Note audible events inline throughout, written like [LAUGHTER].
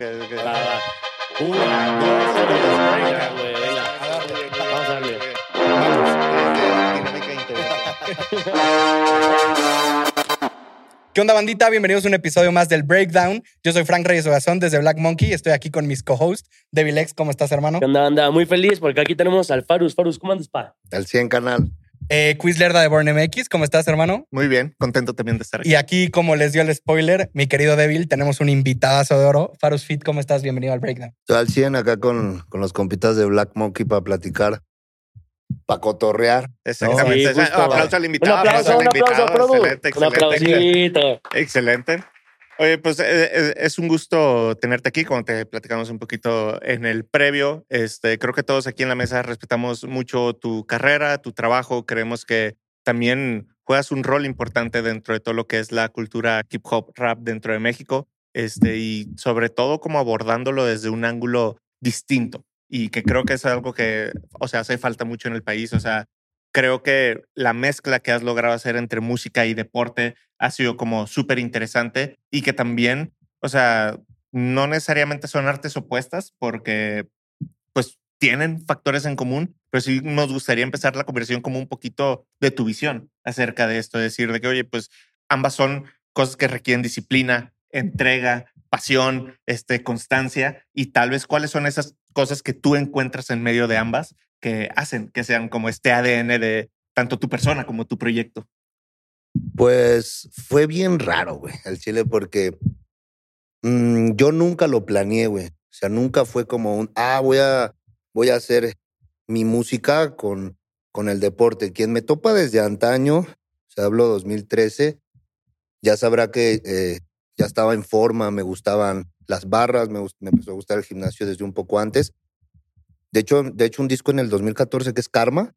Va, va. Una, dos, tres. Venga, güey, venga. Vamos a darle. [LAUGHS] ¿Qué onda, bandita? Bienvenidos a un episodio más del Breakdown. Yo soy Frank Reyes Ogazón desde Black Monkey. Estoy aquí con mis co-hosts, Devil X. ¿Cómo estás, hermano? ¿Qué onda, anda? Muy feliz porque aquí tenemos al Farus. Farus, ¿cómo andas, pa? Al 100 canal. Eh, Quiz Lerda de Born MX. ¿Cómo estás, hermano? Muy bien, contento también de estar aquí. Y aquí, como les dio el spoiler, mi querido Devil, tenemos un invitadazo de oro. Farus Fit, ¿cómo estás? Bienvenido al Breakdown. Estoy al 100 acá con, con los compitas de Black Monkey para platicar, para cotorrear. Exactamente. Sí, justo. Un aplauso al invitado. Un aplauso, al un aplauso, invitado. Produ. Excelente, Un excelente. aplausito. Excelente. Oye, pues eh, eh, es un gusto tenerte aquí, como te platicamos un poquito en el previo. Este, creo que todos aquí en la mesa respetamos mucho tu carrera, tu trabajo. Creemos que también juegas un rol importante dentro de todo lo que es la cultura hip hop rap dentro de México. Este, y sobre todo como abordándolo desde un ángulo distinto. Y que creo que es algo que, o sea, hace falta mucho en el país. O sea, creo que la mezcla que has logrado hacer entre música y deporte ha sido como súper interesante y que también, o sea, no necesariamente son artes opuestas porque pues tienen factores en común, pero sí nos gustaría empezar la conversación como un poquito de tu visión acerca de esto, decir de que, oye, pues ambas son cosas que requieren disciplina, entrega, pasión, este, constancia y tal vez cuáles son esas cosas que tú encuentras en medio de ambas que hacen que sean como este ADN de tanto tu persona como tu proyecto. Pues fue bien raro, güey, el Chile, porque mm, yo nunca lo planeé, güey. O sea, nunca fue como un, ah, voy a, voy a hacer mi música con, con el deporte. Quien me topa desde antaño, o sea, hablo 2013, ya sabrá que eh, ya estaba en forma, me gustaban las barras, me, me empezó a gustar el gimnasio desde un poco antes. De hecho, de hecho, un disco en el 2014 que es Karma,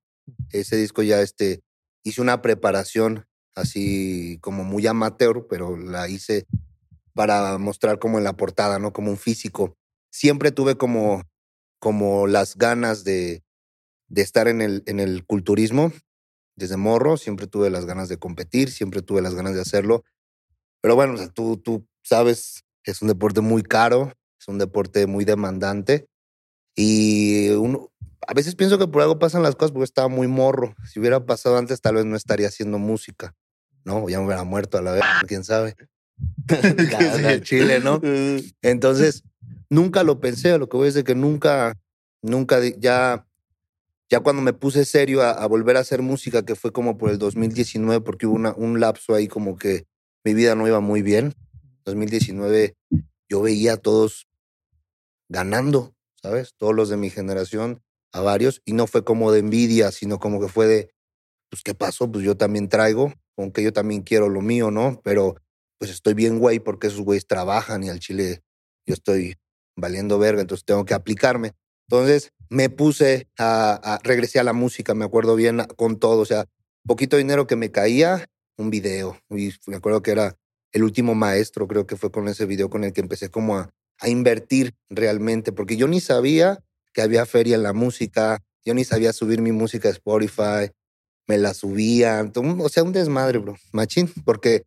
ese disco ya este, hice una preparación así como muy amateur, pero la hice para mostrar como en la portada, ¿no? Como un físico. Siempre tuve como, como las ganas de, de estar en el, en el culturismo desde morro, siempre tuve las ganas de competir, siempre tuve las ganas de hacerlo. Pero bueno, o sea, tú, tú sabes, es un deporte muy caro, es un deporte muy demandante y uno, a veces pienso que por algo pasan las cosas porque estaba muy morro. Si hubiera pasado antes, tal vez no estaría haciendo música, ¿no? Ya me hubiera muerto a la vez, quién sabe. [LAUGHS] [LAUGHS] Ya, Chile, ¿no? Entonces, nunca lo pensé, a lo que voy es de que nunca, nunca, ya, ya cuando me puse serio a, a volver a hacer música, que fue como por el 2019, porque hubo una- un lapso ahí como que mi vida no iba muy bien. 2019 yo veía a todos ganando, ¿sabes? Todos los de mi generación, a varios, y no fue como de envidia, sino como que fue de, pues, ¿qué pasó? Pues yo también traigo, aunque yo también quiero lo mío, ¿no? Pero pues estoy bien güey porque esos güeyes trabajan y al chile yo estoy valiendo verga, entonces tengo que aplicarme. Entonces me puse a, a- regresé a la música, me acuerdo bien con todo, o sea, poquito dinero que me caía, un video, y me acuerdo que era el último maestro, creo que fue con ese video con el que empecé como a, a invertir realmente, porque yo ni sabía que había feria en la música, yo ni sabía subir mi música a Spotify, me la un- o sea, un desmadre, bro, machín, [LAUGHS] porque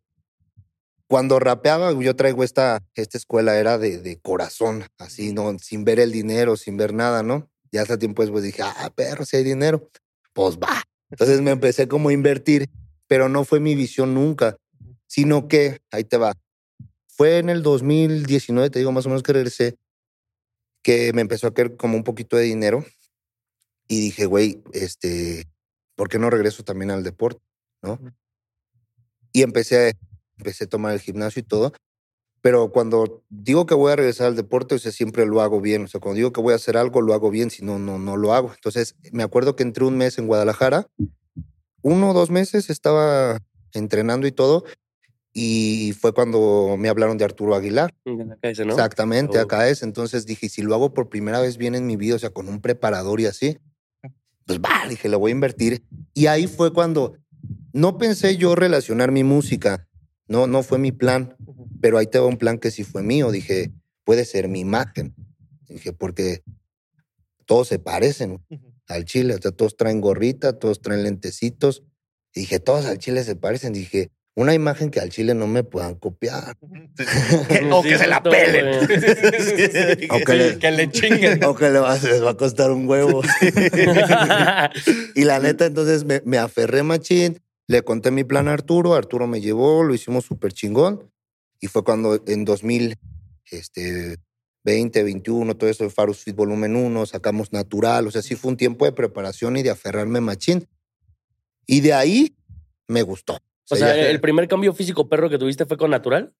cuando rapeaba, yo traigo esta, esta escuela, era de, de corazón, así, ¿no? Sin ver el dinero, sin ver nada, ¿no? Y hasta tiempo después dije, ah, perro, si hay dinero, pues va. Entonces me [LAUGHS] empecé como a invertir, pero no fue mi visión nunca, sino que, ahí te va, fue en el 2019, te digo más o menos que regresé, que me empezó a caer como un poquito de dinero y dije, güey, este, ¿por qué no regreso también al deporte? ¿No? Y empecé, empecé a tomar el gimnasio y todo. Pero cuando digo que voy a regresar al deporte, o sea, siempre lo hago bien. O sea, cuando digo que voy a hacer algo, lo hago bien, si no, no, no lo hago. Entonces, me acuerdo que entré un mes en Guadalajara, uno o dos meses estaba entrenando y todo, y fue cuando me hablaron de Arturo Aguilar. Dice, ¿no? Exactamente, Oh. acá es. Entonces dije, si lo hago por primera vez bien en mi vida, o sea, con un preparador y así, pues va, dije, lo voy a invertir. Y ahí fue cuando no pensé yo relacionar mi música, no, no fue mi plan, pero ahí te va un plan que sí fue mío. Dije, puede ser mi imagen. Dije, porque todos se parecen al chile, o sea, todos traen gorrita, todos traen lentecitos. Dije, todos al chile se parecen. Dije, una imagen que al chile no me puedan copiar. [LAUGHS] [LAUGHS] o Sí, que se la pelen. [LAUGHS] O que le, Que le chinguen. o que le va, les va a costar un huevo. y la neta, entonces me, me aferré machín, le conté mi plan a Arturo, Arturo me llevó, lo hicimos súper chingón. Y fue cuando en 2000, este, 20, 21, todo eso de Farus Fit Volumen 1, sacamos Natural. O sea, sí fue un tiempo de preparación y de aferrarme machín. Y de ahí me gustó. O sea, el primer cambio físico perro que tuviste fue con natural.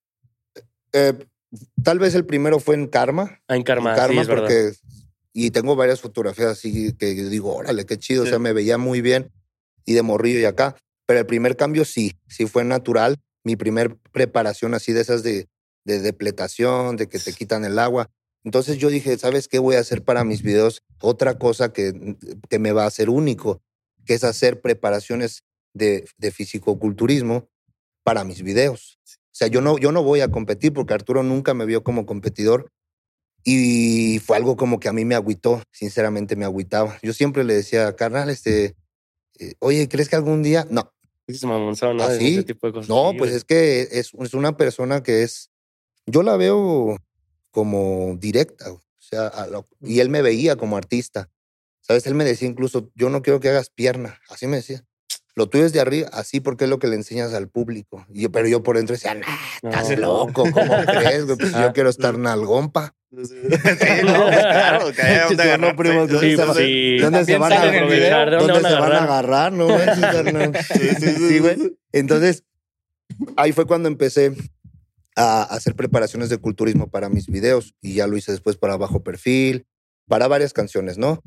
eh, tal vez el primero fue en Karma. Ah, en Karma, en sí, Karma verdad. porque y tengo varias fotografías así que digo, órale, qué chido, o Sí. sea, me veía muy bien y de morrillo y acá, pero el primer cambio sí, sí fue natural, mi primer preparación así de esas de, de depletación, de que te quitan el agua. Entonces yo dije, ¿sabes qué voy a hacer para mis videos? Otra cosa que, que me va a hacer único, que es hacer preparaciones de, de fisicoculturismo para mis videos. O sea, yo no, yo no voy a competir porque Arturo nunca me vio como competidor y fue algo como que a mí me agüitó, sinceramente me agüitaba. Yo siempre le decía, carnal, este, eh, oye, ¿crees que algún día? No, Es mamonzón, ¿no? ¿Ah, sí? Ese tipo de cosas. no, pues es que es, es una persona que es, yo la veo como directa, o sea, lo- y él me veía como artista. ¿Sabes? Él me decía incluso, yo no quiero que hagas pierna, así me decía. Lo tuyo es de arriba, así porque es lo que le enseñas al público. Y yo, pero yo por dentro decía, nah, estás No. loco, ¿cómo [LAUGHS] crees? Pues yo quiero estar nalgón, pa. [LAUGHS] Sí, no, pues claro, que no, primo, ¿dónde Sí, se pues va- sí. ¿Dónde se van a? ¿De ¿Dónde, dónde van se a van a agarrar? agarrar? No manches, [LAUGHS] carnal. Sí, güey. Entonces, ahí fue cuando empecé a hacer preparaciones de culturismo para mis videos y ya lo hice después para bajo perfil, para varias canciones, ¿no?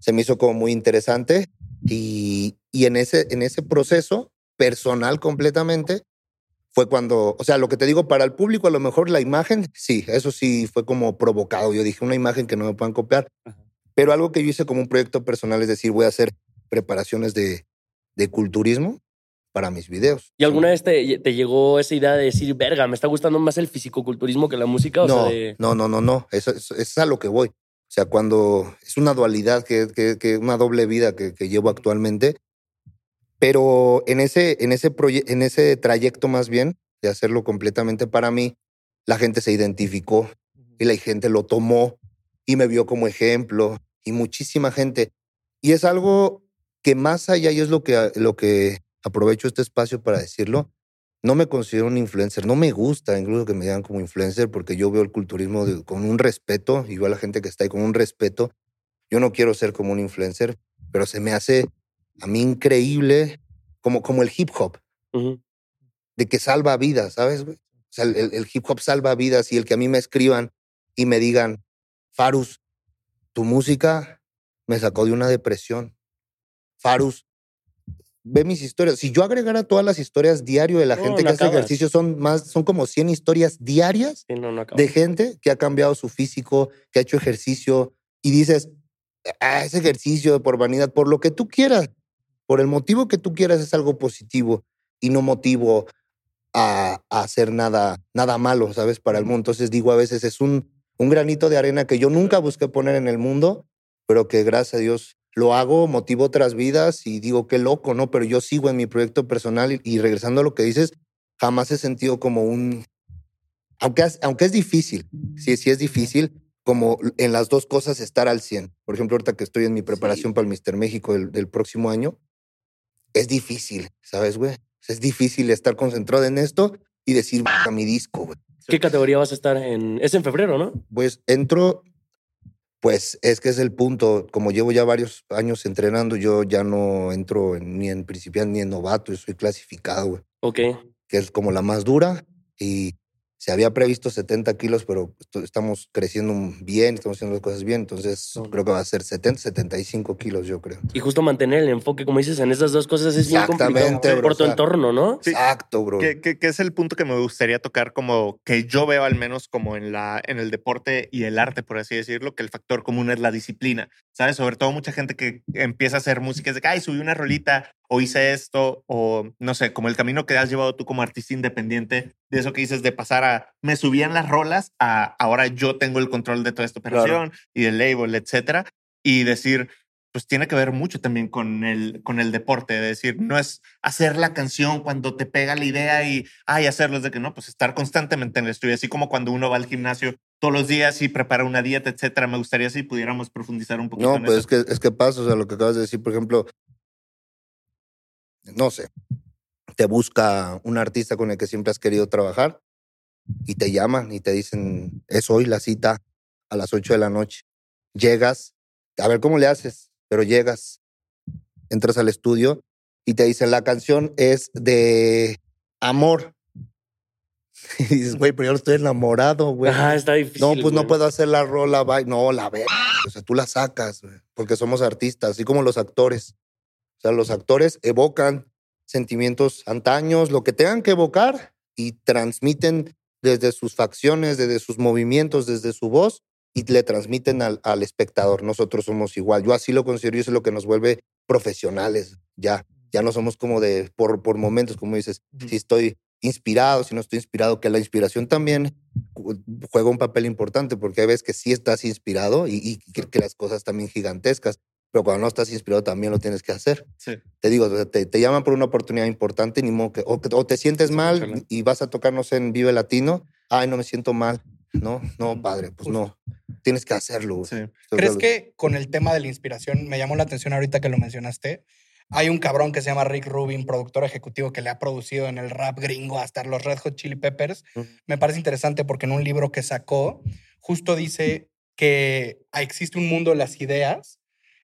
Se me hizo como muy interesante y, y en, ese, en ese proceso personal completamente fue cuando, o sea, lo que te digo, para el público a lo mejor la imagen, sí, eso sí fue como provocado. Yo dije una imagen que no me puedan copiar, pero algo que yo hice como un proyecto personal es decir, voy a hacer preparaciones de, de culturismo para mis videos. ¿Y alguna vez te, te llegó esa idea de decir, verga, me está gustando más el fisicoculturismo que la música? O no, sea, de... no, no, no, no. Eso, eso- eso es a lo que voy. O sea, cuando es una dualidad, que, que, que una doble vida que, que llevo actualmente. Pero en ese, en, ese proye- en ese trayecto más bien, de hacerlo completamente para mí, la gente se identificó y la gente lo tomó y me vio como ejemplo y muchísima gente. Y es algo que más allá, y es lo que, lo que aprovecho este espacio para decirlo, no me considero un influencer, no me gusta incluso que me digan como influencer porque yo veo el culturismo de- con un respeto y veo a la gente que está ahí con un respeto. Yo no quiero ser como un influencer, pero se me hace a mí increíble como, como el hip hop, Ujú. de que salva vidas, ¿sabes? O sea, el- el hip hop salva vidas y el que a mí me escriban y me digan, Farus, tu música me sacó de una depresión. Farus, ve mis historias. Si yo agregara todas las historias diario de la No, gente no que hace acabas. ejercicio, son más, son como 100 historias diarias Sí, no, de gente que ha cambiado su físico, que ha hecho ejercicio y dices, ah, ese ejercicio por vanidad, por lo que tú quieras, por el motivo que tú quieras es algo positivo y no motivo a, a hacer nada, nada malo, ¿sabes? Para el mundo. Entonces digo, a veces es un, un granito de arena que yo nunca busqué poner en el mundo, pero que gracias a Dios lo hago, motivo otras vidas y digo, qué loco, ¿no? Pero yo sigo en mi proyecto personal y, y regresando a lo que dices, jamás he sentido como un, aunque es, aunque es difícil, sí, sí es difícil, como en las dos cosas estar al 100. Por ejemplo, ahorita que estoy en mi preparación para el Mister México del, del próximo año, es difícil, ¿sabes, güey? Es difícil estar concentrado en esto y decir, a mi disco, güey. ¿Qué categoría vas a estar en? Es en febrero, ¿no? Pues entro, pues es que es el punto, como llevo ya varios años entrenando, yo ya no entro en- ni en principiante ni en novato, yo soy clasificado, güey, Ok. que es como la más dura y se había previsto 70 kilos, pero estamos creciendo bien, estamos haciendo las cosas bien, entonces creo que va a ser 70, 75 kilos, yo creo. Y justo mantener el enfoque, como dices, en esas dos cosas es bien complicado Exactamente, bro, por tu o sea, entorno, ¿no? Sí. Exacto, bro. Que, que- que es el punto que me gustaría tocar como que yo veo al menos como en, la, en el deporte y el arte, por así decirlo, que el factor común es la disciplina, ¿sabes? Sobre todo mucha gente que empieza a hacer música es de que, ay, subí una rolita o hice esto o no sé, como el camino que has llevado tú como artista independiente, de eso que dices de pasar a, me subían las rolas a ahora yo tengo el control de toda esta operación y del label, etcétera, y decir, pues tiene que ver mucho también con el, con el deporte. Es decir, no es hacer la canción cuando te pega la idea y, ay, hacerlo. Es de que no, pues estar constantemente en el estudio. Así como cuando uno va al gimnasio todos los días y prepara una dieta, etcétera. Me gustaría si pudiéramos profundizar un poquito No, en pues eso. es que, es que pasa, o sea, lo que acabas de decir, por ejemplo, no sé, te busca un artista con el que siempre has querido trabajar y te llaman y te dicen, es hoy la cita a las 8 de la noche. Llegas, a ver cómo le haces, pero llegas, entras al estudio y te dicen, la canción es de amor. [LAUGHS] Y dices, güey, pero yo estoy enamorado, güey. Ajá, está difícil. No, pues no puedo hacer la rola, bye. No, la ve. O sea, tú la sacas, güey, porque somos artistas, así como los actores. O sea, los actores evocan sentimientos antaños, lo que tengan que evocar y transmiten desde sus facciones, desde sus movimientos, desde su voz y le transmiten al, al espectador. Nosotros somos igual. Yo así lo considero y eso es lo que nos vuelve profesionales. Ya, ya no somos como de por, por momentos, como dices, si estoy inspirado, si no estoy inspirado, que la inspiración también ju- juega un papel importante porque hay veces que sí estás inspirado y, y que, que las cosas también gigantescas, pero cuando no estás inspirado también lo tienes que hacer. Sí. Te digo, o sea, te, te llaman por una oportunidad importante, ni modo que, o, te sientes mal y vas a tocarnos en Vive Latino, ay, no me siento mal. No, no, padre, pues no. Tienes que hacerlo. güey. Sí. ¿Crees que con el tema de la inspiración, me llamó la atención ahorita que lo mencionaste, hay un cabrón que se llama Rick Rubin, productor ejecutivo que le ha producido en el rap gringo hasta los Red Hot Chili Peppers? Me parece interesante porque en un libro que sacó, justo dice que existe un mundo de las ideas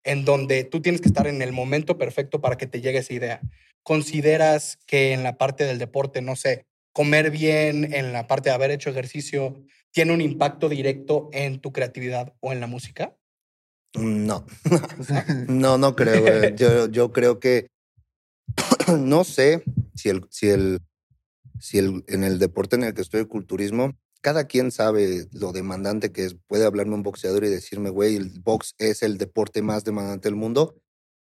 en donde tú tienes que estar en el momento perfecto para que te llegue esa idea. ¿Consideras que en la parte del deporte, no sé, comer bien, en la parte de haber hecho ejercicio, tiene un impacto directo en tu creatividad o en la música? No, [LAUGHS] no, no creo. güey. [LAUGHS] Yo, yo creo que [CLEARS THROAT] no sé si el, si el, si el, en el deporte en el que estoy, el culturismo, cada quien sabe lo demandante que es. Puede hablarme un boxeador y decirme, güey, el box es el deporte más demandante del mundo.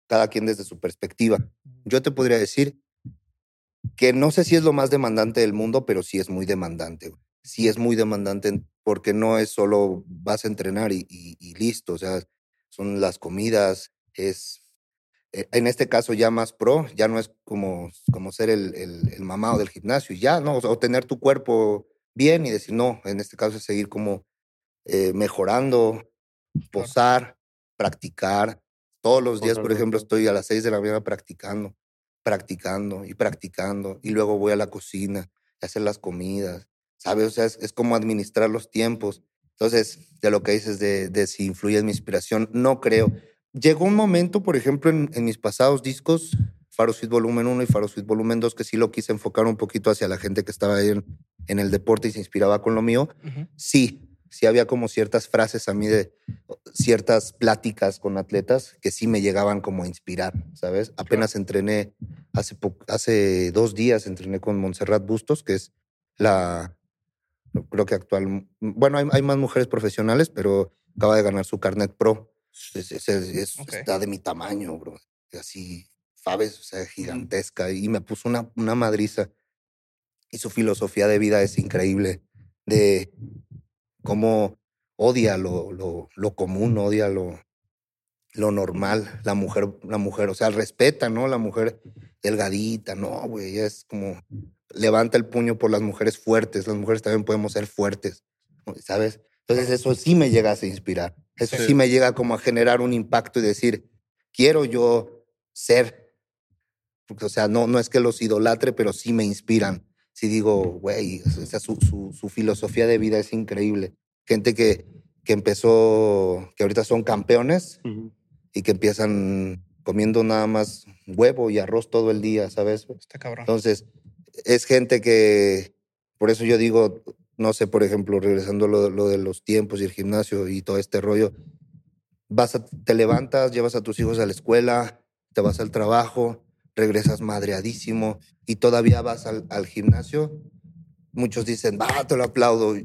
Cada quien desde su perspectiva. Yo te podría decir que no sé si es lo más demandante del mundo, pero sí es muy demandante. güey. Sí es muy demandante porque no es solo vas a entrenar y, y- y listo. O sea, son las comidas, es eh, en este caso ya más pro, ya no es como, como ser el, el, el mamado del gimnasio, y ya, ¿no? O, sea, o tener tu cuerpo bien y decir, no, en este caso es seguir como eh, mejorando, posar, practicar. Todos los días, por ejemplo, estoy a las 6 de la mañana practicando, practicando y practicando, y luego voy a la cocina a hacer las comidas, ¿sabes? O sea, es, es como administrar los tiempos. Entonces, de lo que dices de, de si influye en mi inspiración, no creo. Llegó un momento, por ejemplo, en, en mis pasados discos, Faro Suite Volumen 1 y Faro Suite Volumen 2, que sí lo quise enfocar un poquito hacia la gente que estaba ahí en, en el deporte y se inspiraba con lo mío. Sí, sí había como ciertas frases a mí de ciertas pláticas con atletas que sí me llegaban como a inspirar, ¿sabes? Apenas entrené hace, hace dos días, entrené con Montserrat Bustos, que es la, creo que actual, bueno, hay, hay más mujeres profesionales, pero acaba de ganar su carnet pro. Es. Está de mi tamaño, bro. Así, ¿sabes? O sea, gigantesca. Y me puso una, una madriza. Y su filosofía de vida es increíble. De cómo odia lo, lo, lo común, odia lo, lo normal, la mujer, la mujer, o sea, respeta, ¿no? La mujer delgadita, no, güey, ella es como, levanta el puño por las mujeres fuertes, las mujeres también podemos ser fuertes, ¿sabes? Entonces eso sí me llega a inspirar, eso Sí. sí me llega como a generar un impacto y decir, quiero yo ser, porque, o sea, no, no es que los idolatre, pero sí me inspiran. Sí digo, güey, o sea, su, su, su filosofía de vida es increíble. Gente que, que empezó, que ahorita son campeones y que empiezan comiendo nada más huevo y arroz todo el día, ¿sabes? Está cabrón. Entonces, es gente que, por eso yo digo, no sé, por ejemplo, regresando lo, lo de los tiempos y el gimnasio y todo este rollo, vas te levantas, llevas a tus hijos a la escuela, te vas al trabajo, regresas madreadísimo y todavía vas al, gimnasio. Muchos dicen, va, te lo aplaudo.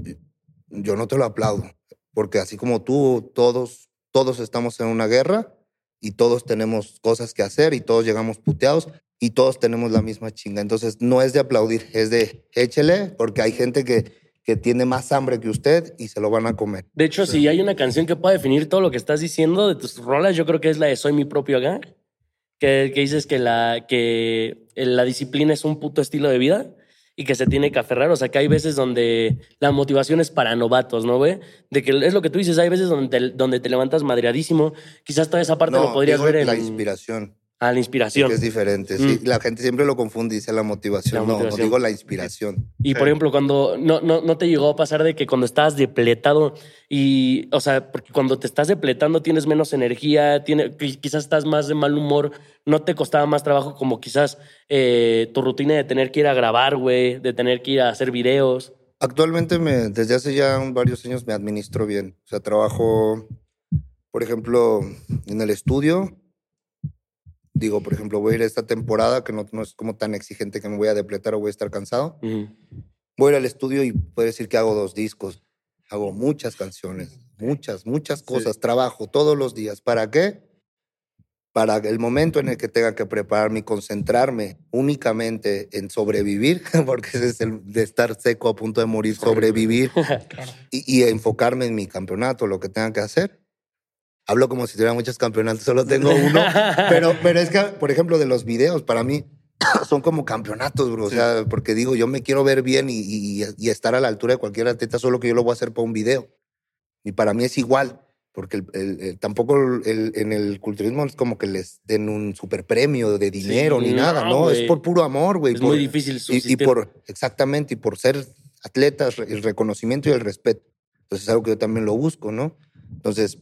Yo no te lo aplaudo, porque así como tú, todos, todos estamos en una guerra y todos tenemos cosas que hacer y todos llegamos puteados y todos tenemos la misma chinga. Entonces no es de aplaudir, es de échele, porque hay gente que, que tiene más hambre que usted y se lo van a comer. De hecho, si hay una canción que pueda definir todo lo que estás diciendo de tus rolas, yo creo que es la de Soy mi propio gang. Que, que dices que la, que la disciplina es un puto estilo de vida y que se tiene que aferrar. O sea, que hay veces donde la motivación es para novatos, ¿no, güey? De que es lo que tú dices, hay veces donde te, donde te levantas madreadísimo. Quizás toda esa parte lo podrías ver en... la inspiración. Ah, la inspiración. Que es diferente. Sí, Mm. la gente siempre lo confunde y dice la motivación. La no, no digo la inspiración. Y Sí. por ejemplo, cuando no, no, no te llegó a pasar de que cuando estabas depletado y, o sea, porque cuando te estás depletando tienes menos energía, tiene, qui- quizás estás más de mal humor, no te costaba más trabajo como quizás eh, tu rutina de tener que ir a grabar, güey, de tener que ir a hacer videos. Actualmente, me, desde hace ya varios años, me administro bien. O sea, trabajo, por ejemplo, en el estudio. Digo, por ejemplo, voy a ir esta temporada, que no, no es como tan exigente que me voy a depletar o voy a estar cansado. Ujú. Voy a ir al estudio y puedo decir que hago dos discos. Hago muchas canciones, muchas, muchas cosas. Trabajo todos los días. ¿Para qué? Para el momento en el que tenga que prepararme y concentrarme únicamente en sobrevivir, [LAUGHS] porque ese es el de estar seco a punto de morir, sobrevivir [LAUGHS] Claro. y, y enfocarme en mi campeonato, lo que tenga que hacer. Hablo como si tuviera muchos campeonatos, solo tengo uno. [LAUGHS] pero, pero es que, por ejemplo, de los videos, para mí [COUGHS] son como campeonatos, bro. O sea, porque digo, yo me quiero ver bien y, y- y estar a la altura de cualquier atleta, solo que yo lo voy a hacer para un video. Y para mí es igual, porque el- el- el- tampoco el- en el culturismo es como que les den un super premio de dinero ni no, nada, ¿no? Es güey. por puro amor, güey. Es por- muy difícil y, y por, exactamente, y por ser atletas, el reconocimiento y el respeto. Entonces es algo que yo también lo busco, ¿no? Entonces,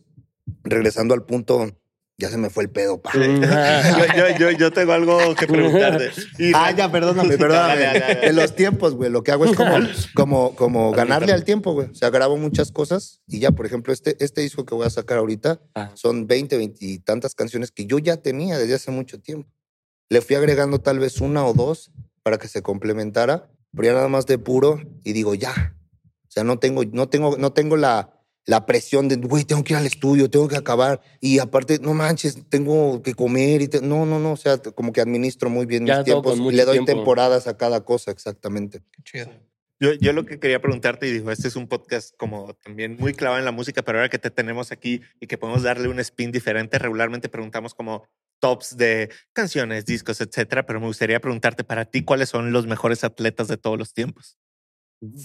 regresando al punto, ya se me fue el pedo, pa. [LAUGHS] Yo, yo, yo, yo tengo algo que preguntarte. Y Ah, ya, perdóname, [LAUGHS] perdóname. Dale, dale, dale. En los tiempos, güey, lo que hago es como, [LAUGHS] como, como ganarle al tiempo, güey. O sea, grabo muchas cosas y ya, por ejemplo, este, este disco que voy a sacar ahorita Ah. son 20, 20 y tantas canciones que yo ya tenía desde hace mucho tiempo. Le fui agregando tal vez una o dos para que se complementara, pero ya nada más de puro y digo, ya. O sea, no tengo, no tengo, no tengo la, la presión de, güey, tengo que ir al estudio, tengo que acabar. Y aparte, no manches, tengo que comer. Y te- No, no, no. O sea, como que administro muy bien Ya mis tiempos le doy tiempo. temporadas a cada cosa, exactamente. Qué chido. Yo, yo lo que quería preguntarte, y digo, este es un podcast como también muy clavado en la música, pero ahora que te tenemos aquí y que podemos darle un spin diferente, regularmente preguntamos como tops de canciones, discos, etcétera, pero me gustaría preguntarte para ti cuáles son los mejores atletas de todos los tiempos.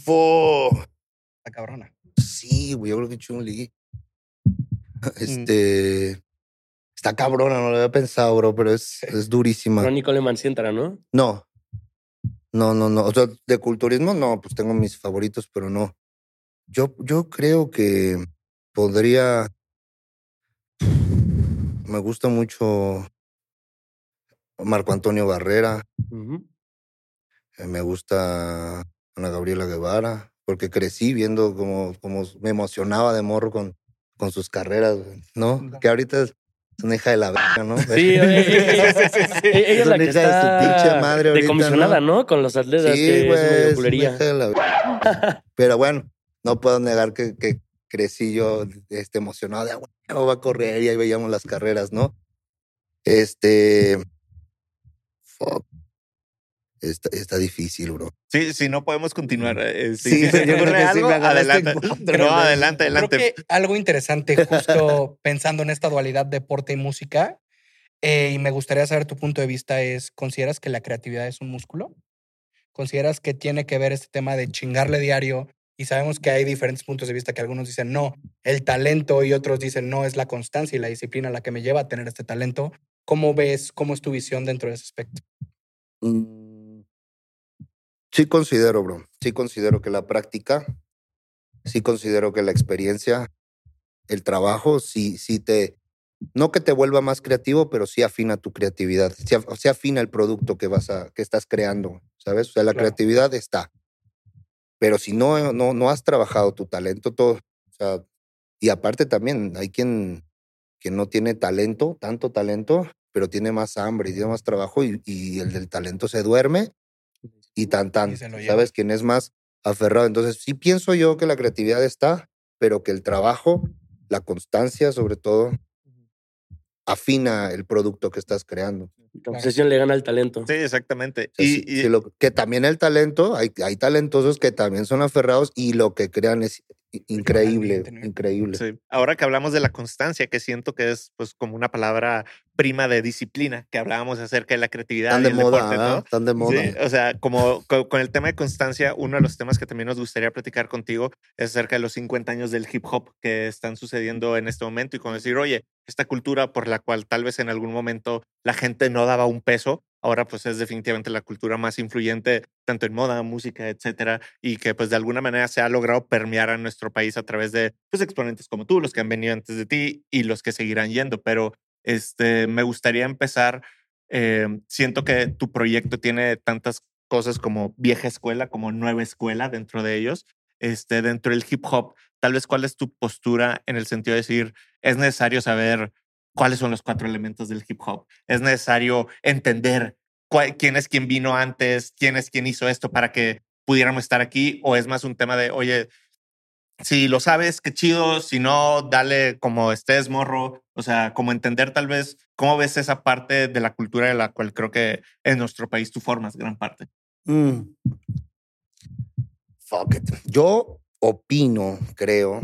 Fo. Está cabrona. Sí, güey, yo creo que Chun-Li. [LAUGHS] Este. Está cabrona, no lo había pensado, bro, pero es, [LAUGHS] es durísima. Ronnie Coleman sí entra, ¿no? No. No, no, no. O sea, de culturismo, no, pues tengo mis favoritos, pero no. Yo, yo creo que podría. [SIGHS] Me gusta mucho Marco Antonio Barrera. Eh, Me gusta Ana Gabriela Guevara, porque crecí viendo cómo, cómo me emocionaba de morro con, con sus carreras, ¿no? Que ahorita es una hija de la verga, ¿no? Sí, [LAUGHS] ella, ella es la una que hija de su pinche madre ahorita, decomisionada, ¿no? Con los atletas, Sí, que güey, es es una hija de la verga. [LAUGHS] Pero bueno, no puedo negar que, que crecí yo este, emocionado de, "Ah, bueno, va a correr y ahí veíamos las carreras, ¿no? Este... Fuck. Está, está difícil, bro. Sí, sí, no podemos continuar. eh, si Sí, yo creo que sí algo, me agarraste en adelante. No, güey. adelante, Creo adelante. que algo interesante, justo pensando en esta dualidad deporte y música, eh, y me gustaría saber tu punto de vista, es, ¿consideras que la creatividad es un músculo? ¿Consideras que tiene que ver este tema de chingarle diario? Y sabemos que hay diferentes puntos de vista que algunos dicen, no, el talento y otros dicen, no, es la constancia y la disciplina la que me lleva a tener este talento. ¿Cómo ves, cómo es tu visión dentro de ese aspecto? Mm, Sí considero, bro. Sí considero que la práctica, sí considero que la experiencia, el trabajo, sí, sí te, no que te vuelva más creativo, pero sí afina tu creatividad, sí, af- sí afina el producto que vas a, que estás creando, ¿sabes? O sea, la Claro. creatividad está. Pero si no, no, no has trabajado tu talento, todo, o sea, y aparte también hay quien, quien no tiene talento, tanto talento, pero tiene más hambre y tiene más trabajo y, y el del talento se duerme y tan tan, Y. ¿sabes? Quien es más aferrado. Entonces, sí pienso yo que la creatividad está, pero que el trabajo, la constancia sobre todo, afina el producto que estás creando. La obsesión le gana al talento. Sí, exactamente. O sea, y, sí- y- sí, lo- que también el talento, hay, hay talentosos que también son aferrados y lo que crean es increíble, increíble. sí, ahora que hablamos de la constancia, que siento que es pues como una palabra prima de disciplina, que hablábamos acerca de la creatividad y de el moda, deporte, ¿ah? ¿no? están de moda. Sí, o sea, como co- con, el tema de constancia, uno de los temas que también nos gustaría platicar contigo es acerca de los 50 años del hip hop que están sucediendo en este momento y con decir, oye, esta cultura por la cual tal vez en algún momento la gente no daba un peso, ahora pues es definitivamente la cultura más influyente tanto en moda, música, etcétera, y que pues de alguna manera se ha logrado permear a nuestro país a través de pues exponentes como tú, los que han venido antes de ti y los que seguirán yendo, pero este, me gustaría empezar eh, siento que tu proyecto tiene tantas cosas como vieja escuela, como nueva escuela dentro de ellos. Este, dentro del hip hop, tal vez cuál es tu postura en el sentido de decir, es necesario saber cuáles son los cuatro elementos del hip hop. Es necesario entender cuál- quién es quien vino antes, quién es quien hizo esto para que pudiéramos estar aquí, o es más un tema de, oye, si lo sabes, qué chido, si no, dale como estés, morro. O sea, como entender tal vez cómo ves esa parte de la cultura de la cual creo que en nuestro país tú formas gran parte. Mm. Fuck it. Yo opino, creo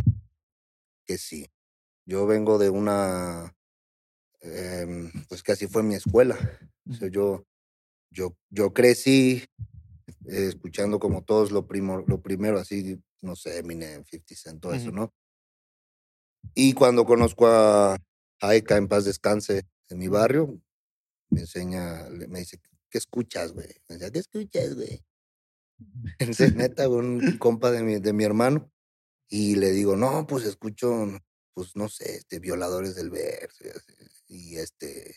que sí. Yo vengo de una, em, pues que así fue mi escuela. O sea, yo, yo, yo crecí eh, escuchando como todos lo, primo, lo primero, así, no sé, Eminem, 50 Cent, todo eso, Ujú. ¿no? Y cuando conozco a Aika en paz descanse en mi barrio, me enseña, me dice, ¿qué escuchas, güey? Me decía, ¿qué escuchas, güey? [LAUGHS] Entonces, neta, un [LAUGHS] compa de mi, de mi hermano. Y le digo, no, pues escucho, pues no sé, este, violadores del verso y, este,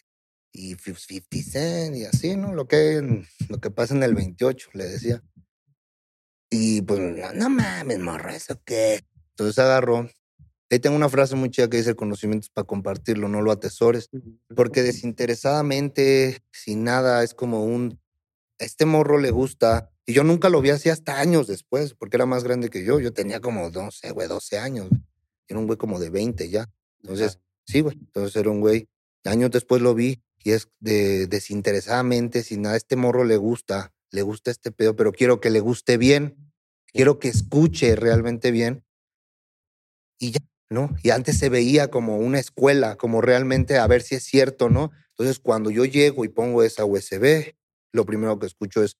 y fif- 50 Cent y así, ¿no? Lo que, lo que pasa en el 28, le decía. Y pues, no, no mames, morra, ¿eso qué? Entonces agarró. Ahí tengo una frase muy chida que dice, el conocimiento es para compartirlo, no lo atesores. Porque desinteresadamente, sin nada, es como un, a este morro le gusta. Y yo nunca lo vi así hasta años después, porque era más grande que yo. Yo tenía como, no sé, güey, 12 años. güey. Era un güey como de 20 ya. Entonces, sí, güey. Entonces era un güey. Años después lo vi y es de desinteresadamente, sin nada, este morro le gusta, le gusta este pedo, pero quiero que le guste bien. Quiero que escuche realmente bien. Y ya, ¿no? Y antes se veía como una escuela, como realmente a ver si es cierto, ¿no? Entonces, cuando yo llego y pongo esa USB, lo primero que escucho es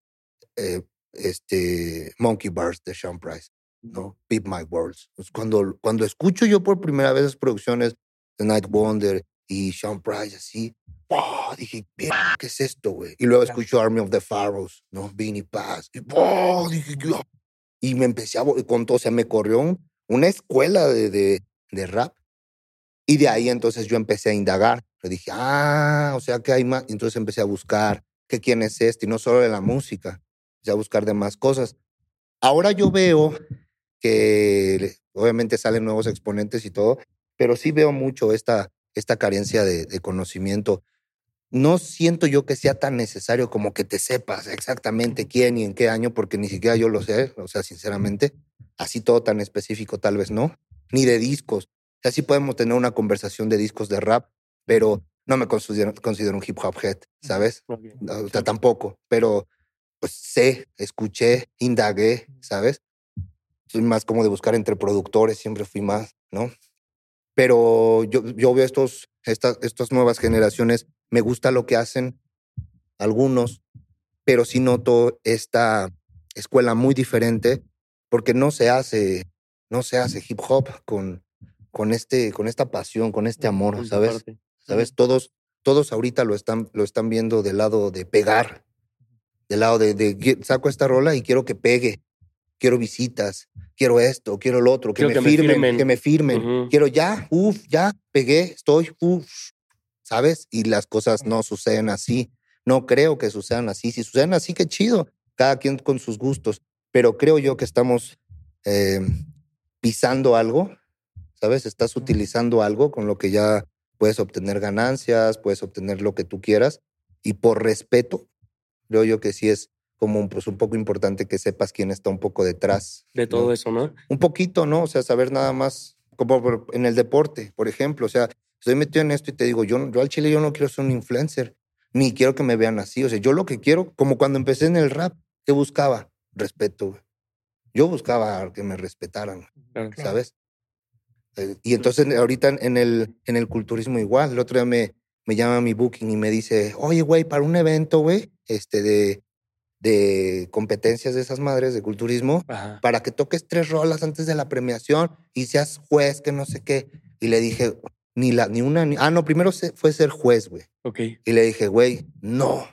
eh, este Monkey Bars de Sean Price, ¿no? Beat My Words. Pues cuando, cuando escucho yo por primera vez las producciones de Night Wonder y Sean Price así, ¡wow! dije, "Verga, ¿qué es esto, güey? Y luego escucho Army of the Pharaohs, ¿no? Beanie Pass. Y, ¡wow! dije, "Dios". y me empecé a, con todo, o sea, me corrió un- una escuela de, de, de rap. Y de ahí entonces yo empecé a indagar. Le dije, ah, o sea que hay más. Entonces empecé a buscar que quién es este, y no solo de la música, empecé a buscar de más cosas. Ahora yo veo que obviamente salen nuevos exponentes y todo, pero sí veo mucho esta, esta carencia de, de conocimiento. No siento yo que sea tan necesario como que te sepas exactamente quién y en qué año, porque ni siquiera yo lo sé, o sea, sinceramente, así todo tan específico tal vez no, ni de discos. O sea, sí podemos tener una conversación de discos de rap, pero no me considero, considero un hip hop head, ¿sabes? O sea, tampoco, pero pues sé, escuché, indagué, ¿sabes? Soy más como de buscar entre productores, siempre fui más, ¿no? Pero yo, yo veo estos, estas, estas nuevas generaciones, me gusta lo que hacen algunos, pero sí noto esta escuela muy diferente porque no se hace, no se hace hip hop con, con, este, con esta pasión, con este amor, ¿sabes? parte. ¿Sabes? Todos, todos ahorita lo están, lo están viendo del lado de pegar, del lado de, de saco esta rola y quiero que pegue, quiero visitas, quiero esto, quiero lo otro, que, me, que me firmen, que me firmen, quiero ya, uff, ya pegué, estoy, uff, ¿sabes? Y las cosas no suceden así. No creo que sucedan así. Si suceden así, qué chido. Cada quien con sus gustos. Pero creo yo que estamos eh, pisando algo, ¿sabes? Estás utilizando algo con lo que ya puedes obtener ganancias, puedes obtener lo que tú quieras. Y por respeto, creo yo que sí es como un, pues, un poco importante que sepas quién está un poco detrás. De todo ¿no? eso, ¿no? Un poquito, ¿no? O sea, saber nada más, como en el deporte, por ejemplo. O sea, estoy metido en esto y te digo, yo, yo al chile yo no quiero ser un influencer. ni quiero que me vean así. O sea, yo lo que quiero, como cuando empecé en el rap, ¿qué buscaba? Respeto, güey. Yo buscaba que me respetaran, Claro. ¿sabes? Eh, Y entonces ahorita en el, en el culturismo igual, el otro día me, me llama mi booking y me dice, oye, güey, para un evento, güey, este, de, de competencias de esas madres de culturismo, Ajá. para que toques tres rolas antes de la premiación y seas juez, que no sé qué. Y le dije, ni la, ni una, ni... Ah, no, primero fue ser juez, güey. Ok. Y le dije, güey, no,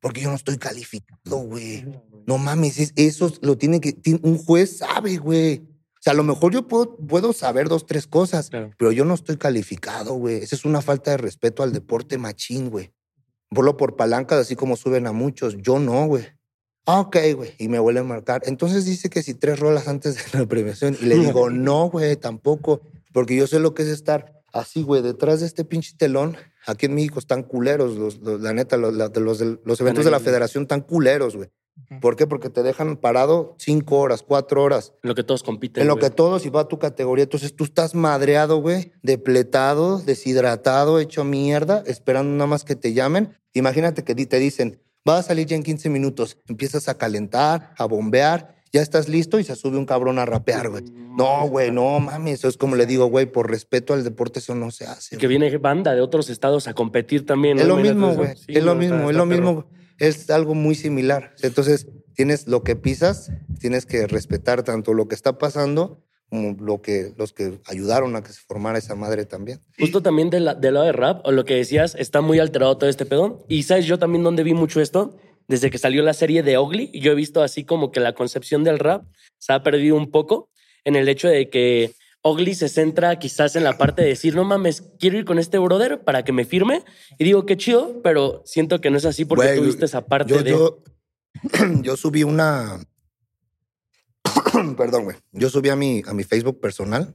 porque yo no estoy calificado, güey. No mames, es- eso lo tiene que, un juez sabe, güey. O sea, a lo mejor yo puedo, puedo saber dos, tres cosas, Claro. pero yo no estoy calificado, güey. Esa es una falta de respeto al deporte machín, güey. Vuelo por palancas, así como suben a muchos. Yo no, güey. Ah, ok, güey. Y me vuelve a marcar. Entonces dice que si tres rolas antes de la premiación. Y le digo, [LAUGHS] no, güey, tampoco. Porque yo sé lo que es estar así, güey, detrás de este pinche telón. Aquí en México están culeros, los, los- la neta, los, los, los eventos de la federación están culeros, güey. ¿Por qué? Porque te dejan parado cinco horas, cuatro horas. En lo que todos compiten. En lo güey. que todos y va a tu categoría. Entonces tú estás madreado, güey, depletado, deshidratado, hecho mierda, esperando nada más que te llamen. Imagínate que te dicen, vas a salir ya en 15 minutos. Empiezas a calentar, a bombear, ya estás listo y se sube un cabrón a rapear, güey. No, güey, no mames. Eso es como le digo, güey, por respeto al deporte, eso no se hace. Que güey. viene banda de otros estados a competir también. Es lo mismo, güey. Sí, es lo no, mismo, está- es lo perro. mismo. Es algo muy similar. Entonces, tienes lo que pisas, tienes que respetar tanto lo que está pasando como lo que los que ayudaron a que se formara esa madre también. Justo también de la- del lado de rap, o lo que decías, está muy alterado todo este pedo. Y sabes, yo también donde vi mucho esto, desde que salió la serie de Ugly, yo he visto así como que la concepción del rap se ha perdido un poco en el hecho de que Ugly se centra quizás en la parte de decir, no mames, quiero ir con este brother para que me firme. Y digo, qué chido, pero siento que no es así porque tuviste esa parte Yo, de... yo, [CLEARS THROAT] yo subí una. [CLEARS THROAT] Perdón, güey. Yo subí a mi, a mi Facebook personal,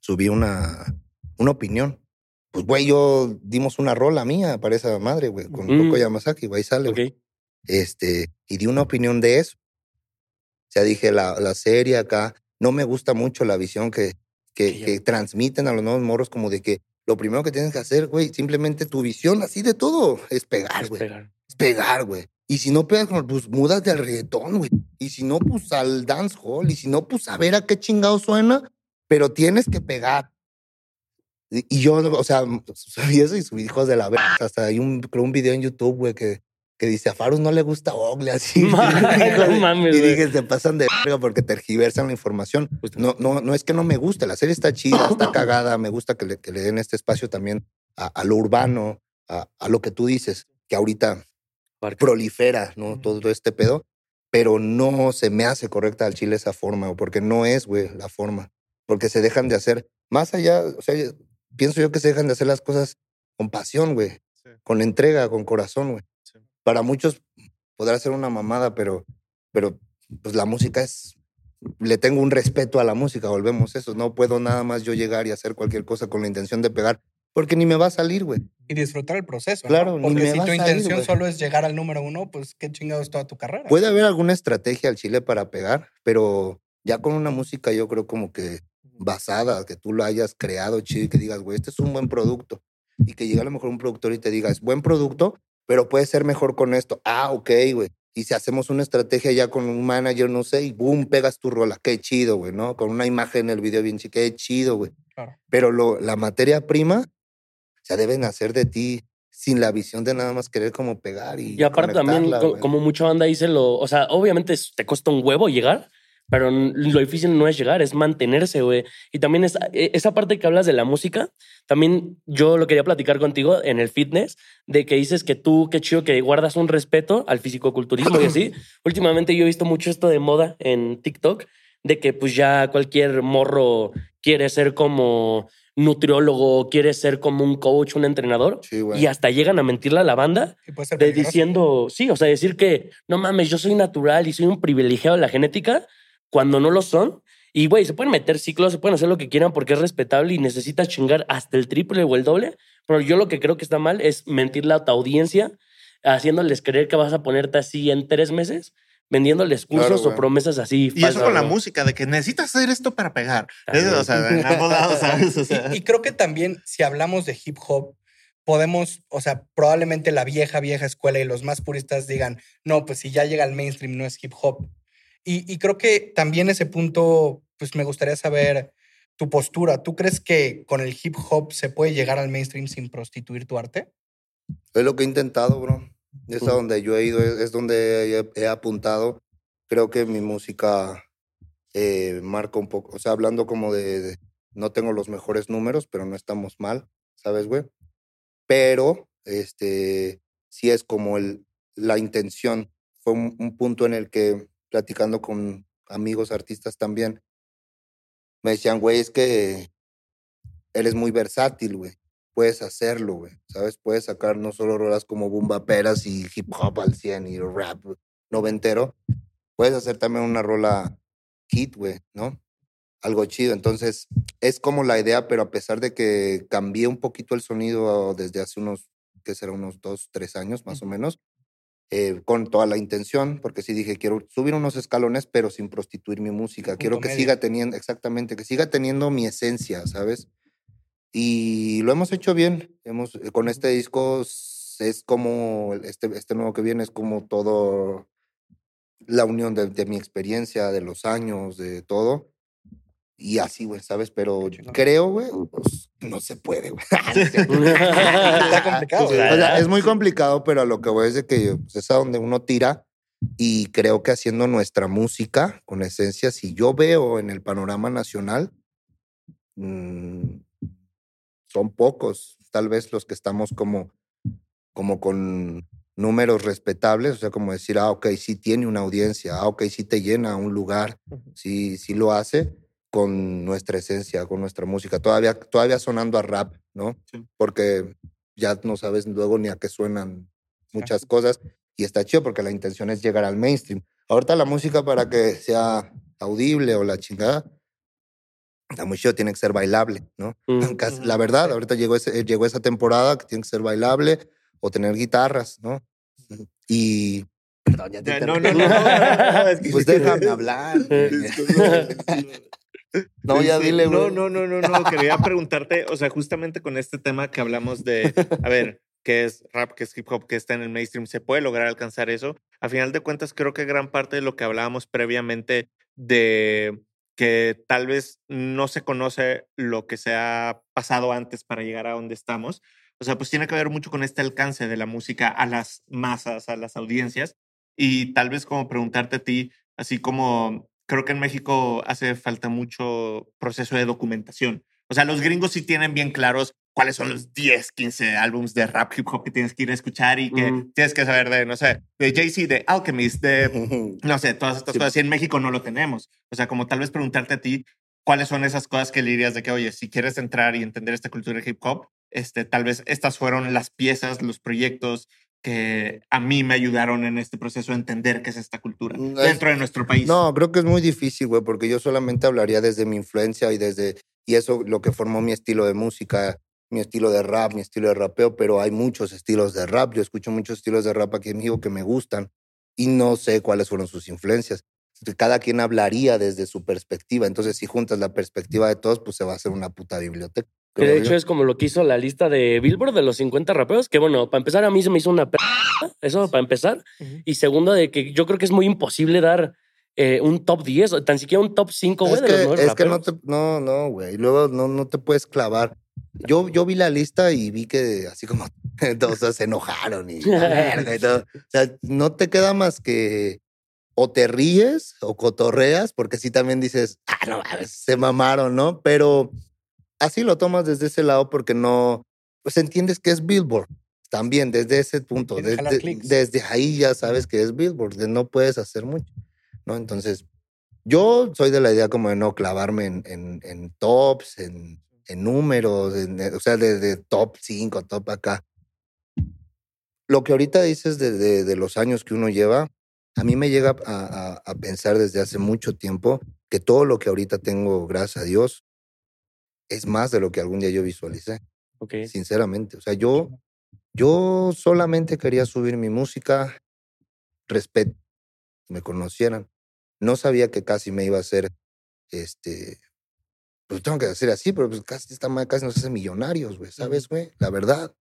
subí una, una opinión. Pues, güey, yo dimos una rola mía para esa madre, güey, con Mm. Coco Yamasaki, güey, ahí sale. güey. Este, y di una opinión de eso. O sea, dije, la, la serie acá, no me gusta mucho la visión que, que, Que transmiten a los nuevos morros como de que lo primero que tienes que hacer, güey, simplemente tu visión así de todo es pegar, güey. Es pegar, güey. Y si no pegas, pues múdate al reggaetón, güey. Y si no, pues al dance hall. Y si no, pues a ver a qué chingado suena, pero tienes que pegar. Y y yo, o sea, subí eso y subí hijos de la verga. Hasta hay un, creo un video en YouTube, güey, que, que dice a Farus no le gusta Ogle así. [LAUGHS] No mames, y dije, se pasan de verga porque tergiversan la información. Justo. No, no, no es que no me guste, la serie está chida, está cagada, me gusta que le, que le den este espacio también a, a lo urbano, a, a lo que tú dices, que ahorita Prolifera, ¿no? Todo este pedo, pero no se me hace correcta al chile esa forma, o porque no es, güey, la forma. Porque se dejan de hacer, más allá, o sea, pienso yo que se dejan de hacer las cosas con pasión, güey, Sí. con entrega, con corazón, güey. Sí. Para muchos podrá ser una mamada, pero, pero pues la música es, le tengo un respeto a la música, volvemos a eso, no puedo nada más yo llegar y hacer cualquier cosa con la intención de pegar, porque ni me va a salir, güey. Y disfrutar el proceso. ¿no? Claro, ni Porque me si va tu a salir, intención güey. solo es llegar al número uno, pues qué chingados toda tu carrera. Puede haber alguna estrategia al chile para pegar, pero ya con una música yo creo como que basada, que tú lo hayas creado chido y que digas, güey, este es un buen producto. Y que llegue a lo mejor un productor y te diga, es buen producto, pero puede ser mejor con esto. Ah, ok, güey. Y si hacemos una estrategia ya con un manager, no sé, y boom, pegas tu rola. Qué chido, güey, ¿no? Con una imagen en el video bien chica, qué chido, güey. Claro. Pero lo, la materia prima, sea, deben hacer de ti sin la visión de nada más querer como pegar y Y aparte también, güey. como mucha banda dice, lo, o sea, obviamente te cuesta un huevo llegar, pero lo difícil no es llegar, es mantenerse, güey. Y también es, e- esa parte que hablas de la música, también yo lo quería platicar contigo en el fitness, de que dices que tú, qué chido que guardas un respeto al fisicoculturismo y así. [LAUGHS] Últimamente yo he visto mucho esto de moda en TikTok, de que pues ya cualquier morro quiere ser como nutriólogo, quiere ser como un coach, un entrenador, Sí, y hasta llegan a mentirle a la banda de diciendo, sí, o sea, decir que no mames, yo soy natural y soy un privilegiado de la genética cuando no lo son. Y güey, se pueden meter ciclos, se pueden hacer lo que quieran porque es respetable y necesitas chingar hasta el triple o el doble. Pero yo lo que creo que está mal es mentirle a tu audiencia, haciéndoles creer que vas a ponerte así en tres meses, vendiéndoles Claro, cursos o güey. promesas así. Y eso falsas, con la ¿no? música, de que necesitas hacer esto para pegar. O sea, en ambos lados, [LAUGHS] ¿sabes? O sea, Y, y creo que también, si hablamos de hip hop, podemos, o sea, probablemente la vieja, vieja escuela y los más puristas digan, no, pues si ya llega al mainstream no es hip hop. Y, y creo que también ese punto, pues me gustaría saber tu postura. ¿Tú crees que con el hip hop se puede llegar al mainstream sin prostituir tu arte? Es lo que he intentado, bro. Es a donde yo he ido, es, es donde he, he apuntado. Creo que mi música eh, marca un poco, o sea, hablando como de, de- no tengo los mejores números, pero no estamos mal, ¿sabes, güey? Pero, este, sí es como el, la intención. Fue un, un punto en el que, platicando con amigos artistas también, me decían, güey, es que eres muy versátil, güey. Puedes hacerlo, güey. ¿Sabes? Puedes sacar no solo rolas como bumbaperas y hip hop al 100 y rap noventero. Puedes hacer también una rola hit, güey, ¿no? Algo chido. Entonces, es como la idea, pero a pesar de que cambié un poquito el sonido desde hace unos, que será unos dos, tres años más o menos, eh, con toda la intención, porque sí dije, quiero subir unos escalones, pero sin prostituir mi música. Quiero que medio. siga teniendo, exactamente, que siga teniendo mi esencia, ¿sabes? Y lo hemos hecho bien. Hemos, eh, con este disco es como, este, este nuevo que viene es como todo la unión de, de mi experiencia, de los años, de todo. Y así, güey, ¿sabes? Pero creo, güey, pues, no se puede, güey. [LAUGHS] [LAUGHS] Está complicado. [LAUGHS] O sea, es muy complicado, pero a lo que voy es de que pues, es a donde uno tira y creo que haciendo nuestra música con esencia, si yo veo en el panorama nacional, mm, son pocos, tal vez los que estamos como, como con números respetables, o sea, como decir, ah, ok, sí tiene una audiencia, ah, ok, sí te llena un lugar, sí, sí lo hace con nuestra esencia, con nuestra música, todavía, todavía sonando a rap, ¿no? Sí. Porque ya no sabes luego ni a qué suenan muchas cosas y está chido porque la intención es llegar al mainstream. Ahorita la música para que sea audible o la chingada, está muy chido, tiene que ser bailable, ¿no? Mm. [LAUGHS] Casi- La verdad, ahorita llegó, ese, llegó esa temporada que tiene que ser bailable o tener guitarras, ¿no? Y... Perdón, ya te interrumpí. No, no, no. no, no, [LAUGHS] es que- Pues déjame hablar. [LAUGHS] No, ya dile, güey. No, no, no, no, no. Quería preguntarte, o sea, justamente con este tema que hablamos de, a ver, qué es rap, qué es hip hop, qué está en el mainstream, ¿se puede lograr alcanzar eso? A final de cuentas, creo que gran parte de lo que hablábamos previamente de que tal vez no se conoce lo que se ha pasado antes para llegar a donde estamos. O sea, pues tiene que ver mucho con este alcance de la música a las masas, a las audiencias. Y tal vez como preguntarte a ti, así como creo que en México hace falta mucho proceso de documentación. O sea, los gringos sí tienen bien claros cuáles son los 10, 15 álbumes de rap hip hop que tienes que ir a escuchar y que Ujú. tienes que saber de, no sé, de Jay-Z, de Alchemist, de, no sé, todas estas Sí. cosas. Y en México no lo tenemos. O sea, como tal vez preguntarte a ti cuáles son esas cosas que le dirías de que, oye, si quieres entrar y entender esta cultura de hip hop, este, tal vez estas fueron las piezas, los proyectos que a mí me ayudaron en este proceso a entender qué es esta cultura Mm, es- dentro de nuestro país. No, creo que es muy difícil, güey, porque yo solamente hablaría desde mi influencia y desde, y eso lo que formó mi estilo de música, mi estilo de rap, mi estilo de rapeo, pero hay muchos estilos de rap. Yo escucho muchos estilos de rap aquí en México que me gustan y no sé cuáles fueron sus influencias. Cada quien hablaría desde su perspectiva. Entonces, si juntas la perspectiva de todos, pues se va a hacer una puta biblioteca. Que de hecho yo. es como lo que hizo la lista de Billboard de los 50 raperos, que bueno, para empezar a mí se me hizo una p eso para empezar. Ujú. Y segundo, de que yo creo que es muy imposible dar eh, un top 10, o tan siquiera un top 5, güey, Es de los es que no te, no, no, güey. Luego no, no te puedes clavar. Yo, yo vi la lista y vi que así como [LAUGHS] todos se enojaron y, la verga y todo. O sea, no te queda más que o te ríes o cotorreas, porque sí también dices, ah, no, se mamaron, ¿no? Pero así lo tomas desde ese lado porque no, pues entiendes que es Billboard. También desde ese punto, desde, desde ahí ya sabes que es Billboard, no puedes hacer mucho, ¿no? Entonces, yo soy de la idea como de no clavarme en, en, en tops, en, en números, en- o sea, de, de top 5, top acá. Lo que ahorita dices de, de- de los años que uno lleva, a mí me llega a, a- a pensar desde hace mucho tiempo que todo lo que ahorita tengo, gracias a Dios, es más de lo que algún día yo visualicé, Ok. sinceramente. O sea, yo, yo solamente quería subir mi música, respeto, me conocieran. No sabía que casi me iba a hacer, este, pues tengo que decir así, pero pues casi esta madre casi nos hace millonarios, güey, ¿sabes, güey? La verdad.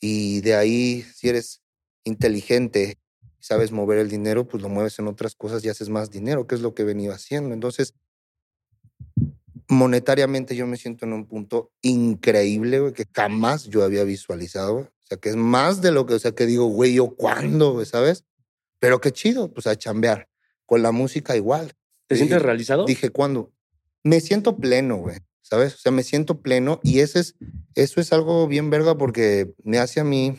Y de ahí, si eres inteligente, sabes mover el dinero, pues lo mueves en otras cosas y haces más dinero, que es lo que he venido haciendo. Entonces, monetariamente yo me siento en un punto increíble, güey, que jamás yo había visualizado. güey. O sea, que es más de lo que, o sea, que digo, güey, ¿yo cuándo, güey, sabes? Pero qué chido, pues a chambear. Con la música igual. ¿Te Y sientes realizado? Dije, ¿cuándo? Me siento pleno, güey, ¿sabes? O sea, me siento pleno y ese es, eso es algo bien verga porque me hace a mí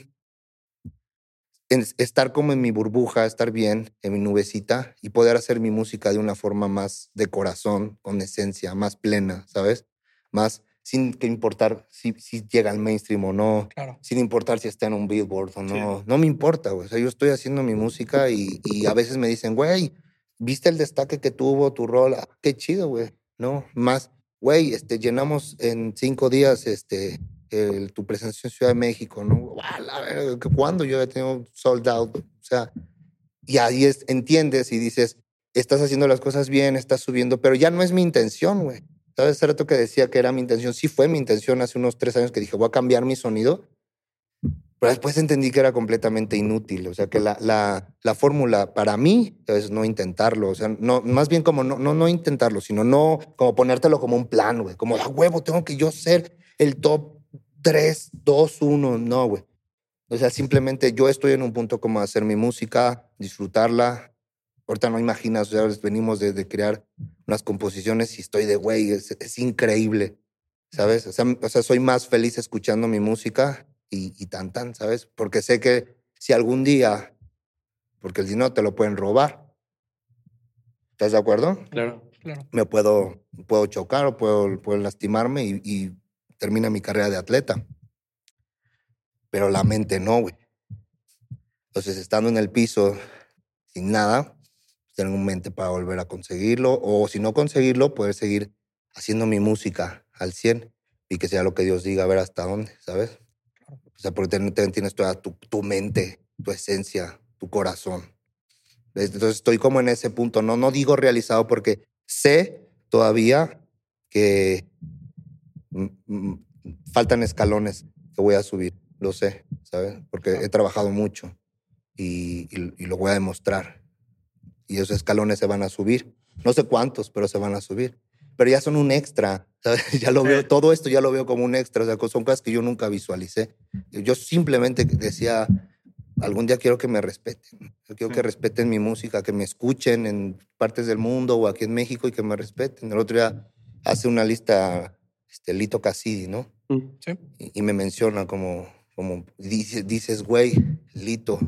estar como en mi burbuja, estar bien, en mi nubecita y poder hacer mi música de una forma más de corazón, con esencia, más plena, ¿sabes? Más sin que importar si, si llega al mainstream o no, Claro. sin importar si está en un billboard o no. No me importa, güey. O sea, yo estoy haciendo mi música y, y a veces me dicen, güey, ¿viste el destaque que tuvo tu rol? Ah, qué chido, güey. No, más, güey, este, llenamos en cinco días este, el- tu presencia en Ciudad de México, ¿no? Guau, la verga, ¿que ¿Cuándo yo he tenido sold out? O sea, y ahí es, entiendes y dices, estás haciendo las cosas bien, estás subiendo, pero ya no es mi intención, güey. ¿Sabes? Hace rato que decía que era mi intención. Sí fue mi intención hace unos tres años que dije, voy a cambiar mi sonido. Pero después entendí que era completamente inútil. O sea, que la, la, la fórmula para mí es no intentarlo. O sea, no, más bien como no, no, no intentarlo, sino no como ponértelo como un plan, güey. Como, a huevo, tengo que yo ser el top 3, 2, 1. No, güey. O sea, simplemente yo estoy en un punto como hacer mi música, disfrutarla. Ahorita no imaginas, o sea, venimos de, de crear unas composiciones y estoy de, güey, es, es increíble, ¿sabes? O sea, o sea, soy más feliz escuchando mi música y, y tan, tan, ¿sabes? Porque sé que si algún día, porque el dinero te lo pueden robar, ¿estás de acuerdo? Claro. Claro. Me puedo, puedo chocar o puedo, puedo lastimarme y, y termina mi carrera de atleta. Pero la mente no, güey. Entonces, estando en el piso sin nada, tengo mente para volver a conseguirlo, o si no conseguirlo, poder seguir haciendo mi música al 100 y que sea lo que Dios diga, a ver hasta dónde, ¿sabes? O sea, porque ten- tienes toda tu, tu mente, tu esencia, tu corazón. Entonces estoy como en ese punto, no, no digo realizado porque sé todavía que mm, mm, faltan escalones que voy a subir, lo sé, ¿sabes? Porque he trabajado mucho y, y- y lo voy a demostrar. Y esos escalones se van a subir. No sé cuántos, pero se van a subir. Pero ya son un extra, ¿sabes? [LAUGHS] Ya lo veo, todo esto ya lo veo como un extra, o sea, son cosas que yo nunca visualicé. Yo simplemente decía, algún día quiero que me respeten. Yo quiero que respeten mi música, que me escuchen en partes del mundo o aquí en México y que me respeten. El otro día hace una lista este, Lito Cassidy, ¿no? Mm. Sí. y, y me menciona como, como dice- dices, güey, Lito.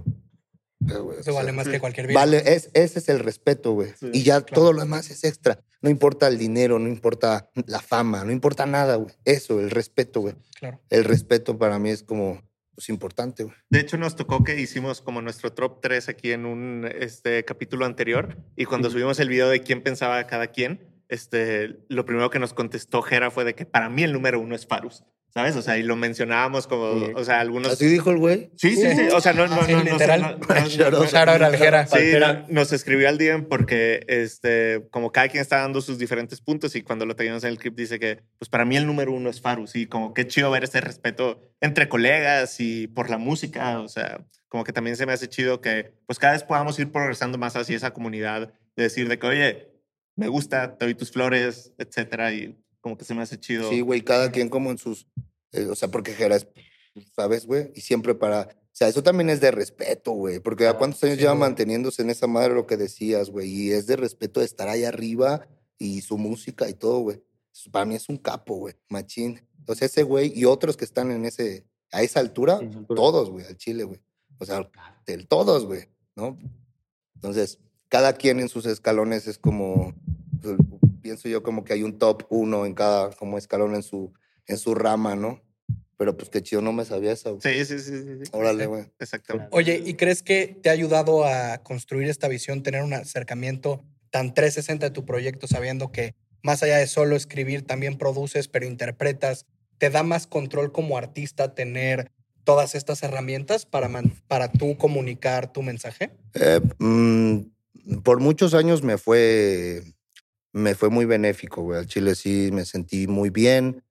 Güey, Eso o sea, vale más que cualquier vida. Vale, es, ese es el respeto, güey. Sí, y ya claro. todo lo demás es extra. No importa el dinero, no importa la fama, no importa nada, güey. Eso, el respeto, güey. Claro. El respeto para mí es como pues, importante, güey. De hecho, nos tocó que hicimos como nuestro top 3 aquí en un este, capítulo anterior. Y cuando subimos el video de quién pensaba cada quien, este, lo primero que nos contestó Jera fue de que para mí el número uno es Farus. ¿Sabes? O sea, y lo mencionábamos como, o sea, algunos. Así dijo el güey. Sí, sí, sí. O sea, no, no, Sí, no, no, literal. [LAUGHS] Sí, nos escribió al DM porque este, como cada quien está dando sus diferentes puntos y cuando lo teníamos en el clip dice que, pues para mí el número uno es Farus y como qué chido ver ese respeto entre colegas y por la música, o sea, como que también se me hace chido que pues cada vez podamos ir progresando más hacia esa comunidad de decir de que, oye, me gusta, te doy tus flores, etcétera y como que se me hace chido. Sí, güey, cada quien como en sus. Eh, o sea, porque Jera es, ¿sabes, güey? Y siempre para. O sea, eso también es de respeto, güey. Porque a cuántos años sí, lleva güey. manteniéndose en esa madre lo que decías, güey. Y es de respeto de estar ahí arriba y su música y todo, güey. Eso Para mí es un capo, güey. Machín. Entonces, ese güey y otros que están en ese. A esa altura, En esa altura. todos, güey, al Chile, güey. O sea, del todos, güey, ¿no? Entonces, cada quien en sus escalones es como, pues, pienso yo como que hay un top uno en cada como escalón en su, en su rama, ¿no? Pero pues qué chido, no me sabía eso. Sí, sí, sí, sí, sí. Órale, güey. Exactamente. Oye, ¿y crees que te ha ayudado a construir esta visión, tener un acercamiento tan 360 de tu proyecto, sabiendo que más allá de solo escribir, también produces, pero interpretas? ¿Te da más control como artista tener todas estas herramientas para, man- para tú comunicar tu mensaje? Eh, mm, por muchos años me fue, me fue muy benéfico, güey. Al Chile sí me sentí muy bien.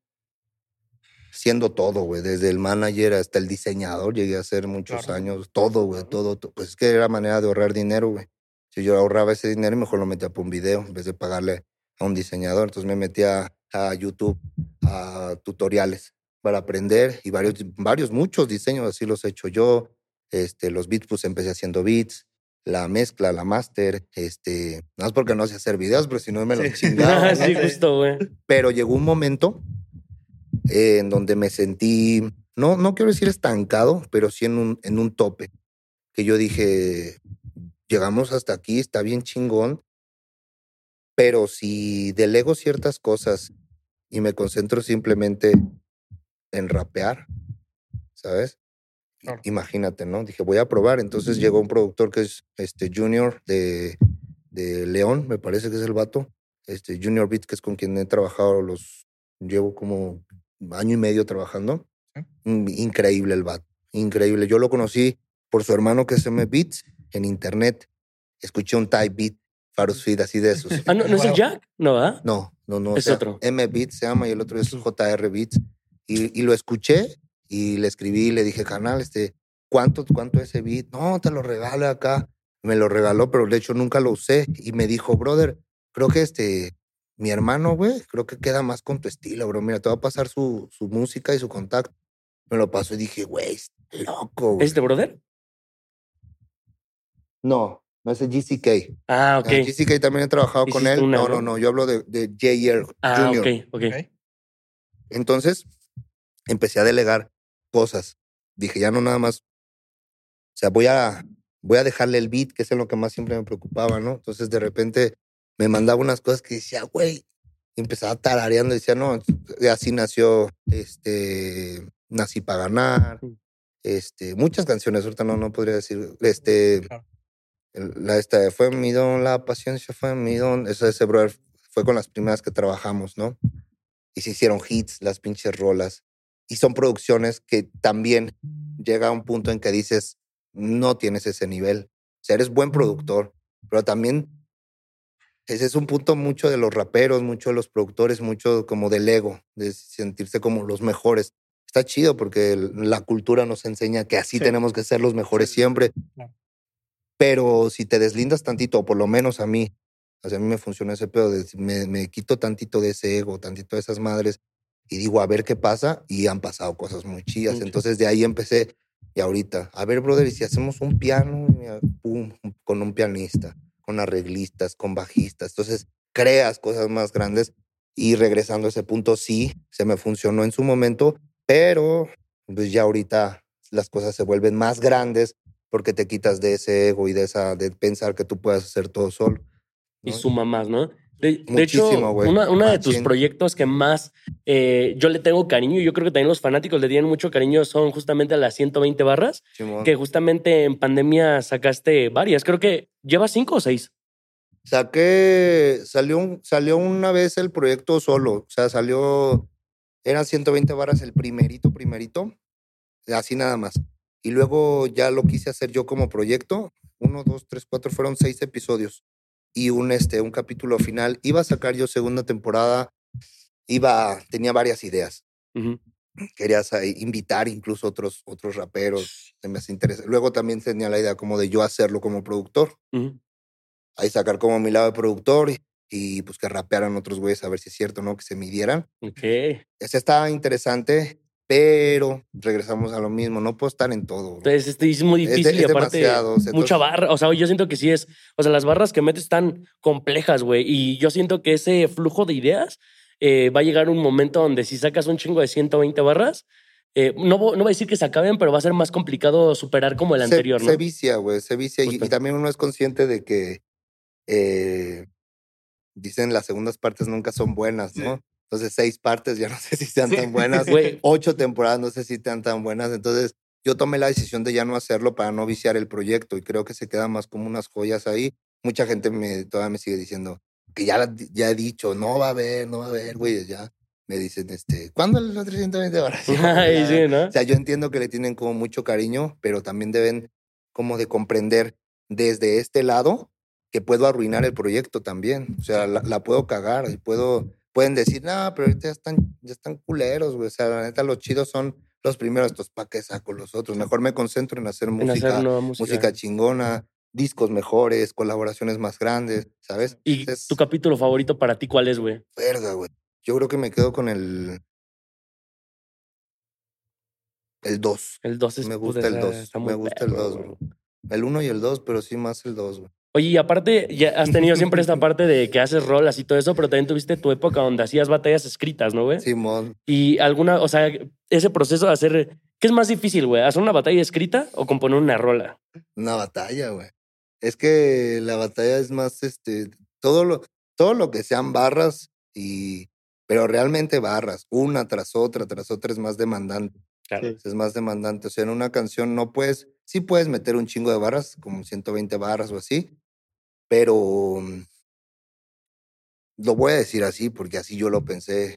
Siendo todo, güey, desde el manager hasta el diseñador, llegué a hacer muchos Claro. años, todo, güey, todo, to- Pues es que era manera de ahorrar dinero, güey. Si yo ahorraba ese dinero, mejor lo metía por un video en vez de pagarle a un diseñador. Entonces me metía a YouTube, a tutoriales para aprender y varios, varios, muchos diseños así los he hecho yo. Este, los beats, pues empecé haciendo beats, la mezcla, la master, este, no es porque no sé hacer videos, pero si no me lo Sí. [LAUGHS] chingaba. sí, justo, güey. Pero llegó un momento eh, en donde me sentí, no, no quiero decir estancado, pero sí en un, en un tope. Que yo dije, llegamos hasta aquí, está bien chingón, pero si delego ciertas cosas y me concentro simplemente en rapear, ¿sabes? Claro. Imagínate, ¿no? Dije, voy a probar. Entonces llegó un productor que es este Junior de, de León, me parece que es el vato. Este Junior Beats, que es con quien he trabajado los. Llevo como año y medio trabajando. Sí. Mm, Increíble el vato. Increíble. Yo lo conocí por su hermano que es M Beats en internet. Escuché un type beat, Farus Feed, así de esos. Ah, ¿no, ¿no es el. Jack? No, ¿verdad? No, no, no. o Es sea, otro. M Beats se llama y el otro es JR Beats. Y, y lo escuché y le escribí y le dije, canal, este, ¿cuánto, ¿cuánto ese beat? No, te lo regalo acá. Me lo regaló, pero de hecho nunca lo usé. Y me dijo, brother, creo que este, mi hermano, güey, creo que queda más con tu estilo, bro. Mira, te va a pasar su, su música y su contacto. Me lo pasó y dije, güey, loco, güey. ¿Es de brother? No, no es el GCK. Ah, ok. Ah, GCK también he trabajado con él. una, no, ¿no? no, no. Yo hablo de, de JR Ah, ok, ok. Ok. Entonces, empecé a delegar cosas. Dije, ya no nada más. O sea, voy a, voy a dejarle el beat, que es en lo que más siempre me preocupaba, ¿no? Entonces, de repente, me mandaba unas cosas que decía, güey. Y empezaba tarareando y decía, no, y así nació, este, Nací para ganar. Mm. Este, muchas canciones, ahorita no, no podría decir. Este, Claro. la esta, fue mi don, la paciencia fue mi don. Eso, ese brother fue con las primeras que trabajamos, ¿no? y se hicieron hits, las pinches rolas. Y son producciones que también llega a un punto en que dices, no tienes ese nivel. O sea, eres buen productor, pero también ese es un punto mucho de los raperos, mucho de los productores, mucho como del ego, de sentirse como los mejores. Está chido porque la cultura nos enseña que así Sí. tenemos que ser los mejores Sí. siempre. Pero si te deslindas tantito, o por lo menos a mí, o sea, a mí me funciona ese pedo, de, me, me quito tantito de ese ego, tantito de esas madres, y digo, a ver qué pasa, y han pasado cosas muy chidas. Mucho. Entonces de ahí empecé, y ahorita, a ver, brother, y si hacemos un piano, pum, con un pianista, con arreglistas, con bajistas, entonces creas cosas más grandes, y regresando a ese punto, sí, se me funcionó en su momento, pero pues ya ahorita las cosas se vuelven más grandes porque te quitas de ese ego y de esa de pensar que tú puedas hacer todo solo. Y suma más, ¿no? De, de hecho, güey. una, de tus proyectos que más eh, yo le tengo cariño, y yo creo que también los fanáticos le tienen mucho cariño, son justamente las 120 barras, que justamente en pandemia sacaste varias. Creo que llevas cinco o seis. Saqué, salió, salió una vez el proyecto solo, o sea, salió, eran 120 varas el primerito, primerito, así nada más. Y luego ya lo quise hacer yo como proyecto, uno, dos, tres, cuatro, fueron seis episodios y un, este, un capítulo final. Iba a sacar yo segunda temporada, iba, tenía varias ideas. Ujú. querías ahí invitar incluso otros, otros raperos, se me hace interesante. Luego también tenía la idea como de yo hacerlo como productor, Ujú. ahí sacar como mi lado de productor y, y, pues que rapearan otros güeyes a ver si es cierto, ¿no? Que se midieran. Ok. Ese está interesante, pero regresamos a lo mismo, no puedo estar en todo. bro. Entonces, este es muy Es difícil y aparte mucha barra. O sea, yo siento que sí es. O sea, las barras que metes están complejas, güey. Y yo siento que ese flujo de ideas eh, va a llegar un momento donde si sacas un chingo de 120 barras, eh, no, no voy a decir que se acaben, pero va a ser más complicado superar como el se, anterior, ¿no? se vicia, güey, se vicia. Y también uno es consciente de que eh, dicen las segundas partes nunca son buenas, ¿no? Entonces, seis partes ya no [LAUGHS] sé si sean tan buenas. Ocho temporadas no sé si sean tan buenas. Entonces, yo tomé la decisión de ya no hacerlo para no viciar el proyecto y creo que se quedan más como unas joyas ahí. Mucha gente me, todavía me sigue diciendo que ya, la- ya he dicho, no va a haber, no va a haber, güey, ya. Me dicen, este, ¿cuándo los 320 horas? Ay, sí, ¿no? o sea, yo entiendo que le tienen como mucho cariño, pero también deben como de comprender desde este lado que puedo arruinar el proyecto también. O sea, la, la puedo cagar y puedo pueden decir, no, pero ahorita ya están, ya están culeros, güey. O sea, la neta, los chidos son los primeros, estos para qué saco los otros. Mejor me concentro en hacer En música, hacer música. música chingona, discos mejores, colaboraciones más grandes, ¿sabes? ¿Y Entonces, tu capítulo favorito para ti cuál es, güey? verga, güey. Yo creo que me quedo con el. El 2. El 2 es Me puta, gusta el está- 2. está muy Me gusta el perro, 2, güey. El 1 y el 2, pero sí más el 2, güey. Oye, y aparte, ya has tenido siempre esta [LAUGHS] parte de que haces rolas y todo eso, pero también tuviste tu época donde hacías batallas escritas, ¿no, güey? Simón. Y alguna, o sea, ese proceso de hacer. ¿Qué es más difícil, güey? ¿Hacer una batalla escrita o componer una rola? Una batalla, güey. Es que la batalla es más, este, todo lo, todo lo que sean barras y, pero realmente barras, una tras otra, tras otra es más demandante. Claro. Sí. Es más demandante. O sea, en una canción no puedes, sí puedes meter un chingo de barras, como 120 barras o así, pero mm, lo voy a decir así porque así yo lo pensé.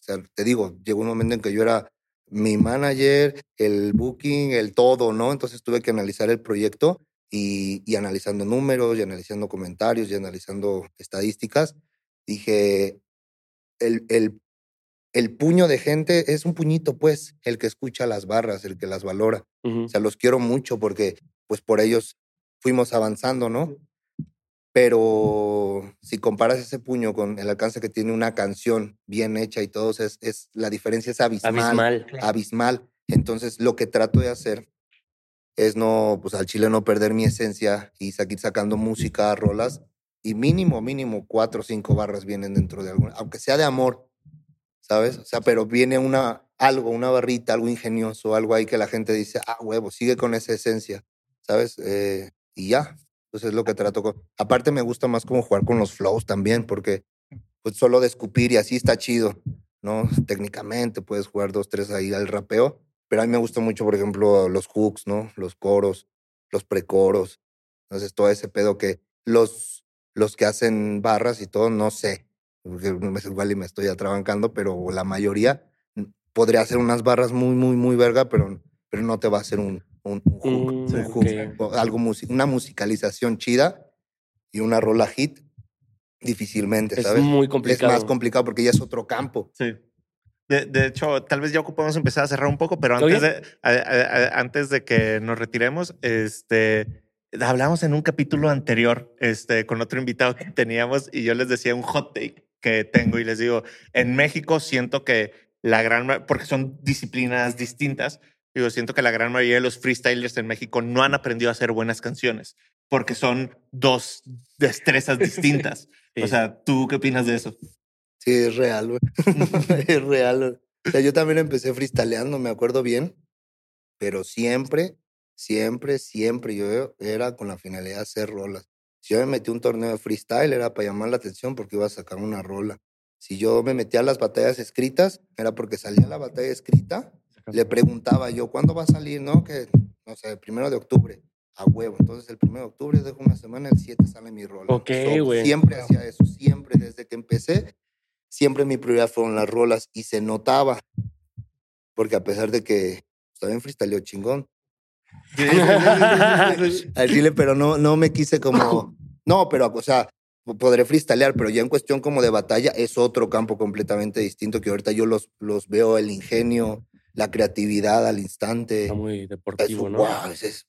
O sea, te digo, llegó un momento en que yo era mi manager, el booking, el todo, ¿no? Entonces tuve que analizar el proyecto y, y analizando números y analizando comentarios y analizando estadísticas, dije, el, el, el puño de gente es un puñito, pues, el que escucha las barras, el que las valora. Ujú. O sea, los quiero mucho porque, pues, por ellos fuimos avanzando, ¿no? Pero si comparas ese puño con el alcance que tiene una canción bien hecha y todo, es, es la diferencia es abismal, Abismal. abismal. Entonces, lo que trato de hacer es no, pues al chile no perder mi esencia y seguir sacando música, rolas, y mínimo, mínimo cuatro o cinco barras vienen dentro de alguna, aunque sea de amor, ¿sabes? O sea, pero viene una, algo, una barrita, algo ingenioso, algo ahí que la gente dice, ah, huevo, sigue con esa esencia, ¿sabes? Eh, y ya, pues es lo que trato con. Aparte me gusta más como jugar con los flows también, porque pues solo de escupir y así está chido, ¿no? Técnicamente puedes jugar dos, tres ahí al rapeo, pero a mí me gusta mucho, por ejemplo, los hooks, ¿no? Los coros, los precoros. Entonces, todo ese pedo que los, los que hacen barras y todo, no sé, porque igual y me estoy atrabancando, pero la mayoría podría hacer unas barras muy, muy, muy verga, pero, pero no te va a hacer un, un, un hook, Mm, un ok. hook, o algo una musicalización chida y una rola hit, difícilmente, Es ¿sabes? muy Es complicado. más complicado porque ya es otro campo. Sí. De, de hecho, tal vez ya ocupamos empezar a cerrar un poco, pero ¿Todo antes de, a- a- a- antes de que nos retiremos, este, hablamos en un capítulo anterior este, con otro invitado que teníamos y yo les decía un hot take que tengo y les digo, en México siento que la gran, porque son disciplinas distintas, digo, siento que la gran mayoría de los freestylers en México no han aprendido a hacer buenas canciones porque son dos destrezas distintas. [LAUGHS] Sí. O sea, ¿tú qué opinas de eso? Sí, es real, güey. [LAUGHS] es real. O sea, yo también empecé freestyleando, me acuerdo bien, pero siempre, siempre, siempre yo era con la finalidad de hacer rolas. Si yo me metí a un torneo de freestyle era para llamar la atención porque iba a sacar una rola. Si yo me metía a las batallas escritas, era porque salía la batalla escrita, le preguntaba yo, ¿cuándo va a salir? No, que, no sé, el primero de octubre, a huevo. Entonces, el primero de octubre dejo una semana, el 7 sale mi rola. Ok, güey. Siempre hacía eso, siempre, desde que empecé, siempre mi prioridad fueron las rolas y se notaba. Porque a pesar de que estaba en freestyle chingón, [LAUGHS] al chile, pero no, no me quise como. No, pero, o sea, podré freestylear, pero ya en cuestión como de batalla es otro campo completamente distinto que ahorita yo los, los veo el ingenio, la creatividad al instante. Está muy deportivo, ¿no? guau, es- es-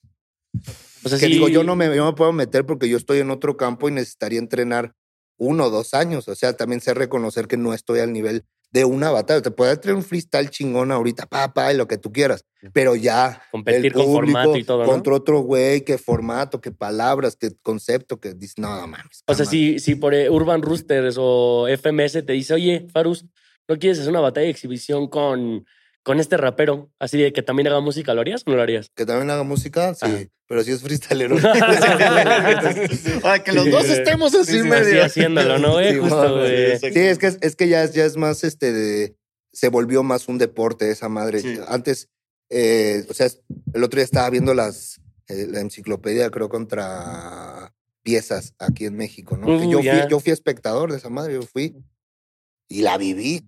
O sea, que sí, digo, yo no, me, yo me puedo meter porque yo estoy en otro campo y necesitaría entrenar uno o dos años. O sea, también sé reconocer que no estoy al nivel de una batalla. Te puedo traer un freestyle chingón ahorita, papá, y lo que tú quieras. Pero ya Competir el con formato y todo, ¿no? Contra otro güey, qué formato, qué palabras, qué concepto, que dices, no, mames. O sea, calma". si, si por eh, Urban Roosters o FMS te dice, oye, Farus, ¿no quieres hacer una batalla de exhibición con, con este rapero? Así de que también haga música, ¿lo harías o no lo harías? Que también haga música, sí. Ajá. Pero si es freestylero. [LAUGHS] Ay, que los Sí, dos estemos así sí, sí, medio. Así haciéndolo, ¿no, güey? [LAUGHS] Sí, Justo, bueno, güey. sí, Sí, es que, es que ya, es- ya es más, este, de- se volvió más un deporte esa madre. Sí. Antes, eh, o sea, el otro día estaba viendo las, eh, la enciclopedia, creo, contra piezas aquí en México, ¿no? Que Uh, yo, fui, yo fui espectador de esa madre, yo fui y la viví.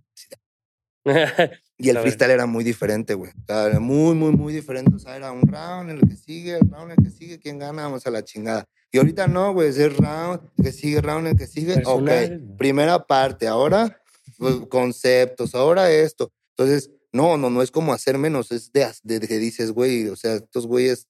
[LAUGHS] Y el freestyle era muy diferente, güey. O sea, era muy, muy, muy diferente. O sea, era un round en el que sigue, el round en el que sigue, ¿quién gana? Vamos a la chingada. Y ahorita no, güey, es round, el que sigue, round, el que sigue. Personal. Ok, primera parte, ahora pues, conceptos, ahora esto. Entonces, no, no, no es como hacer menos, es de, de, de que dices, güey, o sea, estos güeyes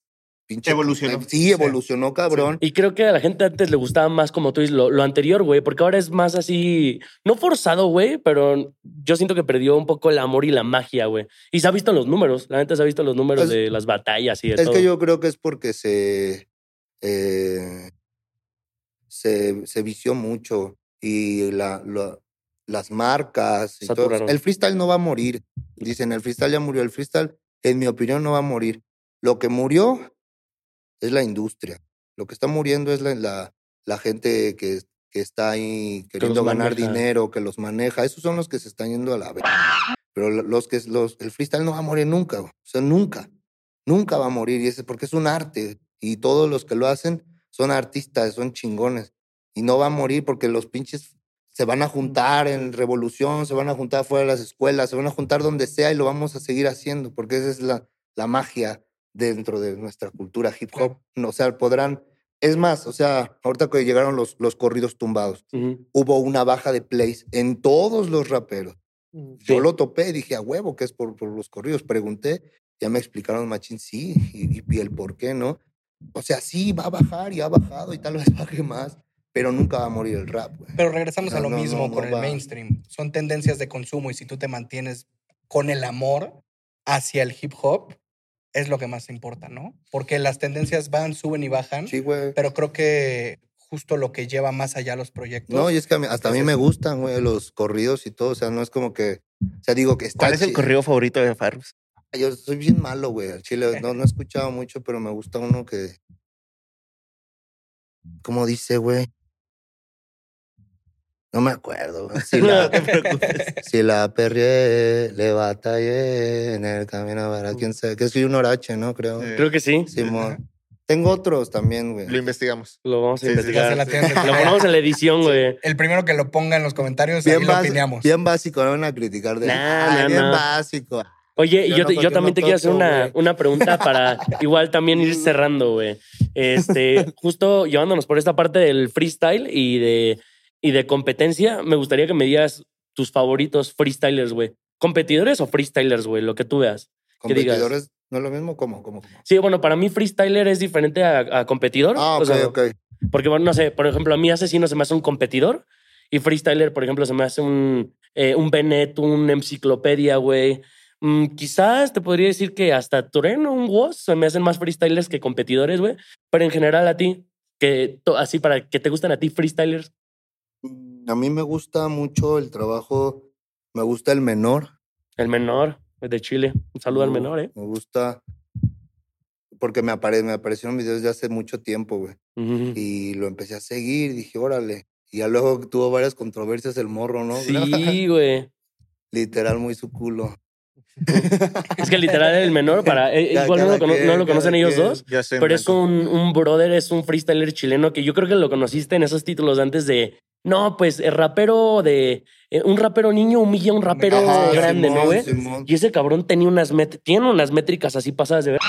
pinche. Evolucionó. Sí, evolucionó, cabrón. Y creo que a la gente antes le gustaba más, como tú dices, lo, lo anterior, güey, porque ahora es más así, no forzado, güey, pero yo siento que perdió un poco el amor y la magia, güey. Y se ha visto en los números, la gente se ha visto en los números Es- de las batallas y de Es todo. que yo creo que es porque se, eh, se, se vició mucho y la, la- las marcas. y todo. El freestyle no va a morir. Dicen, el freestyle ya murió. El freestyle, en mi opinión, no va a morir. Lo que murió es la industria. Lo que está muriendo es la, la, la gente que, que está ahí queriendo ganar maneja. dinero, que los maneja. Esos son los que se están yendo a la vez. Pero lo- los que los, el freestyle no va a morir nunca. O sea, nunca. Nunca va a morir. Y ese, porque es un arte. Y todos los que lo hacen son artistas, son chingones. Y no va a morir porque los pinches se van a juntar en revolución, se van a juntar fuera de las escuelas, se van a juntar donde sea y lo vamos a seguir haciendo, porque esa es la, la magia dentro de nuestra cultura hip hop. No, O sea, podrán. Es más, o sea, ahorita que llegaron los, los corridos tumbados, Ujú. hubo una baja de plays en todos los raperos. Sí. Yo lo topé y dije, a huevo, que es por, por los corridos. Pregunté, ya me explicaron, machín, sí, y, y el por qué, ¿no? O sea, sí, va a bajar y ha bajado y tal vez [LAUGHS] baje más, pero nunca va a morir el rap, güey. Pero regresamos a No, lo no, mismo no con el va. mainstream. Son tendencias de consumo y si tú te mantienes con el amor hacia el hip hop, es lo que más importa, ¿no? Porque las tendencias van, suben y bajan, Sí, güey. pero creo que justo lo que lleva más allá los proyectos. No, y es que a mí- hasta a mí me gustan, güey, los corridos y todo. O sea, no es como que. O sea, digo que está. ¿Cuál es el corrido favorito de Farus? Yo soy bien malo, güey. Al chile no, no he escuchado mucho, pero me gusta uno que. ¿Cómo dice, güey? No me acuerdo. [LAUGHS] Si No la, te preocupes. si la perrié, le batallé en el camino para quién sabe. Que soy un orache, ¿no? Creo. Creo que sí. Simón. Tengo otros también, güey. Lo investigamos. Lo vamos a Sí, investigar. Lo ponemos en la edición, güey. El primero que lo ponga en los comentarios, Bien, ahí lo opinamos. bien básico, no van a criticar de. Nah, bien nah. básico. Oye, Yo yo, no, te- yo también no te quiero hacer una, una pregunta para igual también ir [LAUGHS] cerrando, güey. Este, justo llevándonos por esta parte del freestyle y de, y de competencia, me gustaría que me digas tus favoritos freestylers, güey. ¿Competidores o freestylers, güey? Lo que tú veas. digas. Competidores, ¿no es lo mismo? ¿Cómo? ¿Cómo? Sí, bueno, para mí freestyler es diferente a, a competidor. Ah, O ok, sea, ok. Porque, bueno, no sé, por ejemplo, a mí Asesino se me hace un competidor y Freestyler, por ejemplo, se me hace un, eh, un Bennett, un enciclopedia, güey. Mm, quizás te podría decir que hasta Toreno, un Woz, se me hacen más freestylers que competidores, güey. Pero en general a ti, que así para que te gusten a ti freestylers. A mí me gusta mucho el trabajo, me gusta el menor. El menor de Chile. Un saludo al menor, ¿eh? Me gusta porque me, apare, me aparecieron videos de hace mucho tiempo, güey. Y lo empecé a seguir, dije, órale. Y ya luego tuvo varias controversias el morro, ¿no? Sí, [LAUGHS] güey. Literal, muy su culo. [LAUGHS] Es que literal el menor, para, eh, igual no lo, cono- quien, no lo cada conocen ellos dos. Ya sé. Pero es un, un brother, es un freestyler chileno que yo creo que lo conociste en esos títulos antes de. No, pues el rapero de. eh, un rapero niño humilla a un rapero Ajá, grande, ¿no, güey? Simón. Y ese cabrón tenía unas tiene unas métricas así pasadas de ver.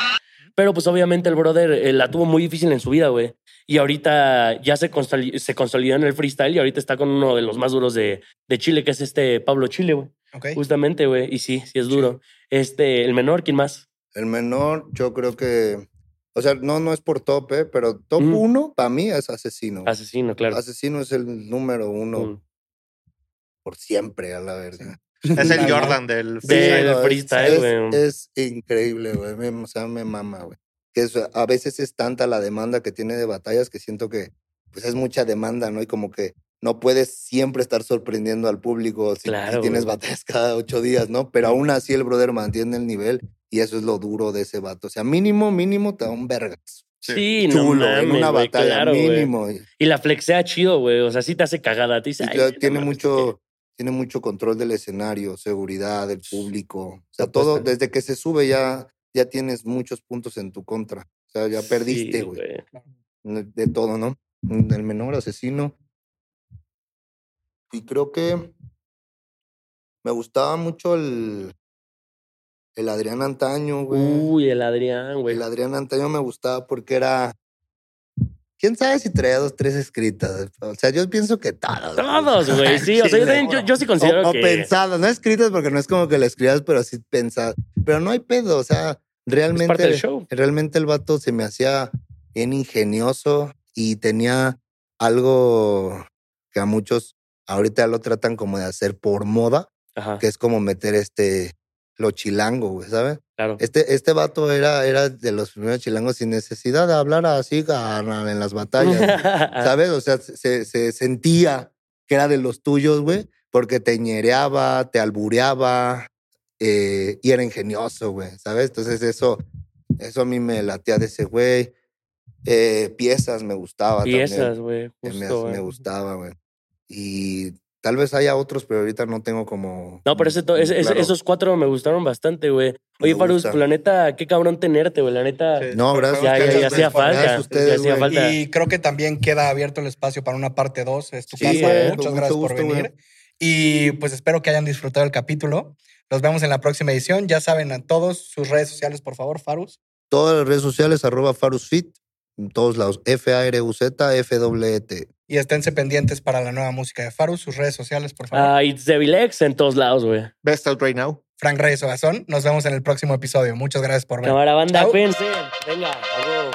Pero pues obviamente el brother eh, la tuvo muy difícil en su vida, güey. Y ahorita ya se, se consolidó en el freestyle y ahorita está con uno de los más duros de, de Chile, que es este Pablo Chile, güey. Justamente, güey. Y sí, sí es duro. Este, el menor, ¿quién más? El menor, yo creo que. O sea, no, no es por tope, pero top Mm. uno para mí es asesino. Asesino, claro. Asesino es el número uno Mm. por siempre, a la verdad. [LAUGHS] Es el. Jordan del freestyle. del es- freestyle, es, güey. Es, increíble, güey. me- O sea, me mama, güey. Que es- a veces es tanta la demanda que tiene de batallas que siento que pues es mucha demanda, ¿no? Y como que no puedes siempre estar sorprendiendo al público si, si Claro, tienes güey. batallas cada ocho días, ¿no? Pero aún así el brother mantiene el nivel y eso es lo duro de ese vato. O sea, mínimo, mínimo te da un vergas. Sí, no Chulo, mames, en una batalla, claro, mínimo. Y, Y la flexea chido, güey. O sea, sí te hace cagada. Te dice, y "Ay, claro, no tiene mucho, tiene mucho control del escenario, seguridad, del público. O sea, todo, desde que se sube ya, ya tienes muchos puntos en tu contra. O sea, ya perdiste, güey. De todo, ¿no? El menor asesino. Y creo que me gustaba mucho el, el Adrián Antaño, güey. Uy, el Adrián, güey. El Adrián Antaño me gustaba porque era. quién sabe si traía dos, tres escritas. O sea, yo pienso que güey. Todos, güey. [LAUGHS] Sí, o sea, yo, también- yo, yo sí considero o, o que. pensadas, no escritas porque no es como que la escribas, pero sí pensadas. Pero no hay pedo, o sea, realmente, parte del show. realmente el vato se me hacía bien ingenioso y tenía algo que a muchos ahorita lo tratan como de hacer por moda, Ajá, que es como meter este lo chilango, güey, ¿sabes? claro. Este, este vato era, era de los primeros chilangos sin necesidad de hablar así en las batallas. güey. [LAUGHS] ¿Sabes? O sea, se, se sentía que era de los tuyos, güey, porque te ñereaba, te albureaba eh, y era ingenioso, güey, ¿sabes? Entonces eso, eso a mí me latía de ese güey. Eh, piezas me gustaba Piezas, güey. también. Me, Justo, me güey. gustaba, güey. Y tal vez haya otros, pero ahorita no tengo como... No, pero ese to- ese- ese- claro. esos cuatro me gustaron bastante, güey. Oye, Farus, la neta, qué cabrón tenerte, güey. La neta. Sí. No, gracias. Ya, ya, ustedes, ya hacía falta. Gracias a ustedes, ya falta. Y creo que también queda abierto el espacio para una parte 2. Es tu Sí, casa. Muchas gracias por venir. güey. Y pues espero que hayan disfrutado el capítulo. Los vemos en la próxima edición. Ya saben a todos sus redes sociales, por favor, Farus. Todas las redes sociales, arroba farusfit, en todos lados. F-A-R-U-Z, F-W-E-T. Y esténse pendientes para la nueva música de Farus. Sus redes sociales, por favor. Ah, It's Devilex en todos lados, güey. Best out right now. Frank Reyes Ogazón. Nos vemos en el próximo episodio. Muchas gracias por ver. Cámara banda, Chao. cuídense. Venga, a huevo.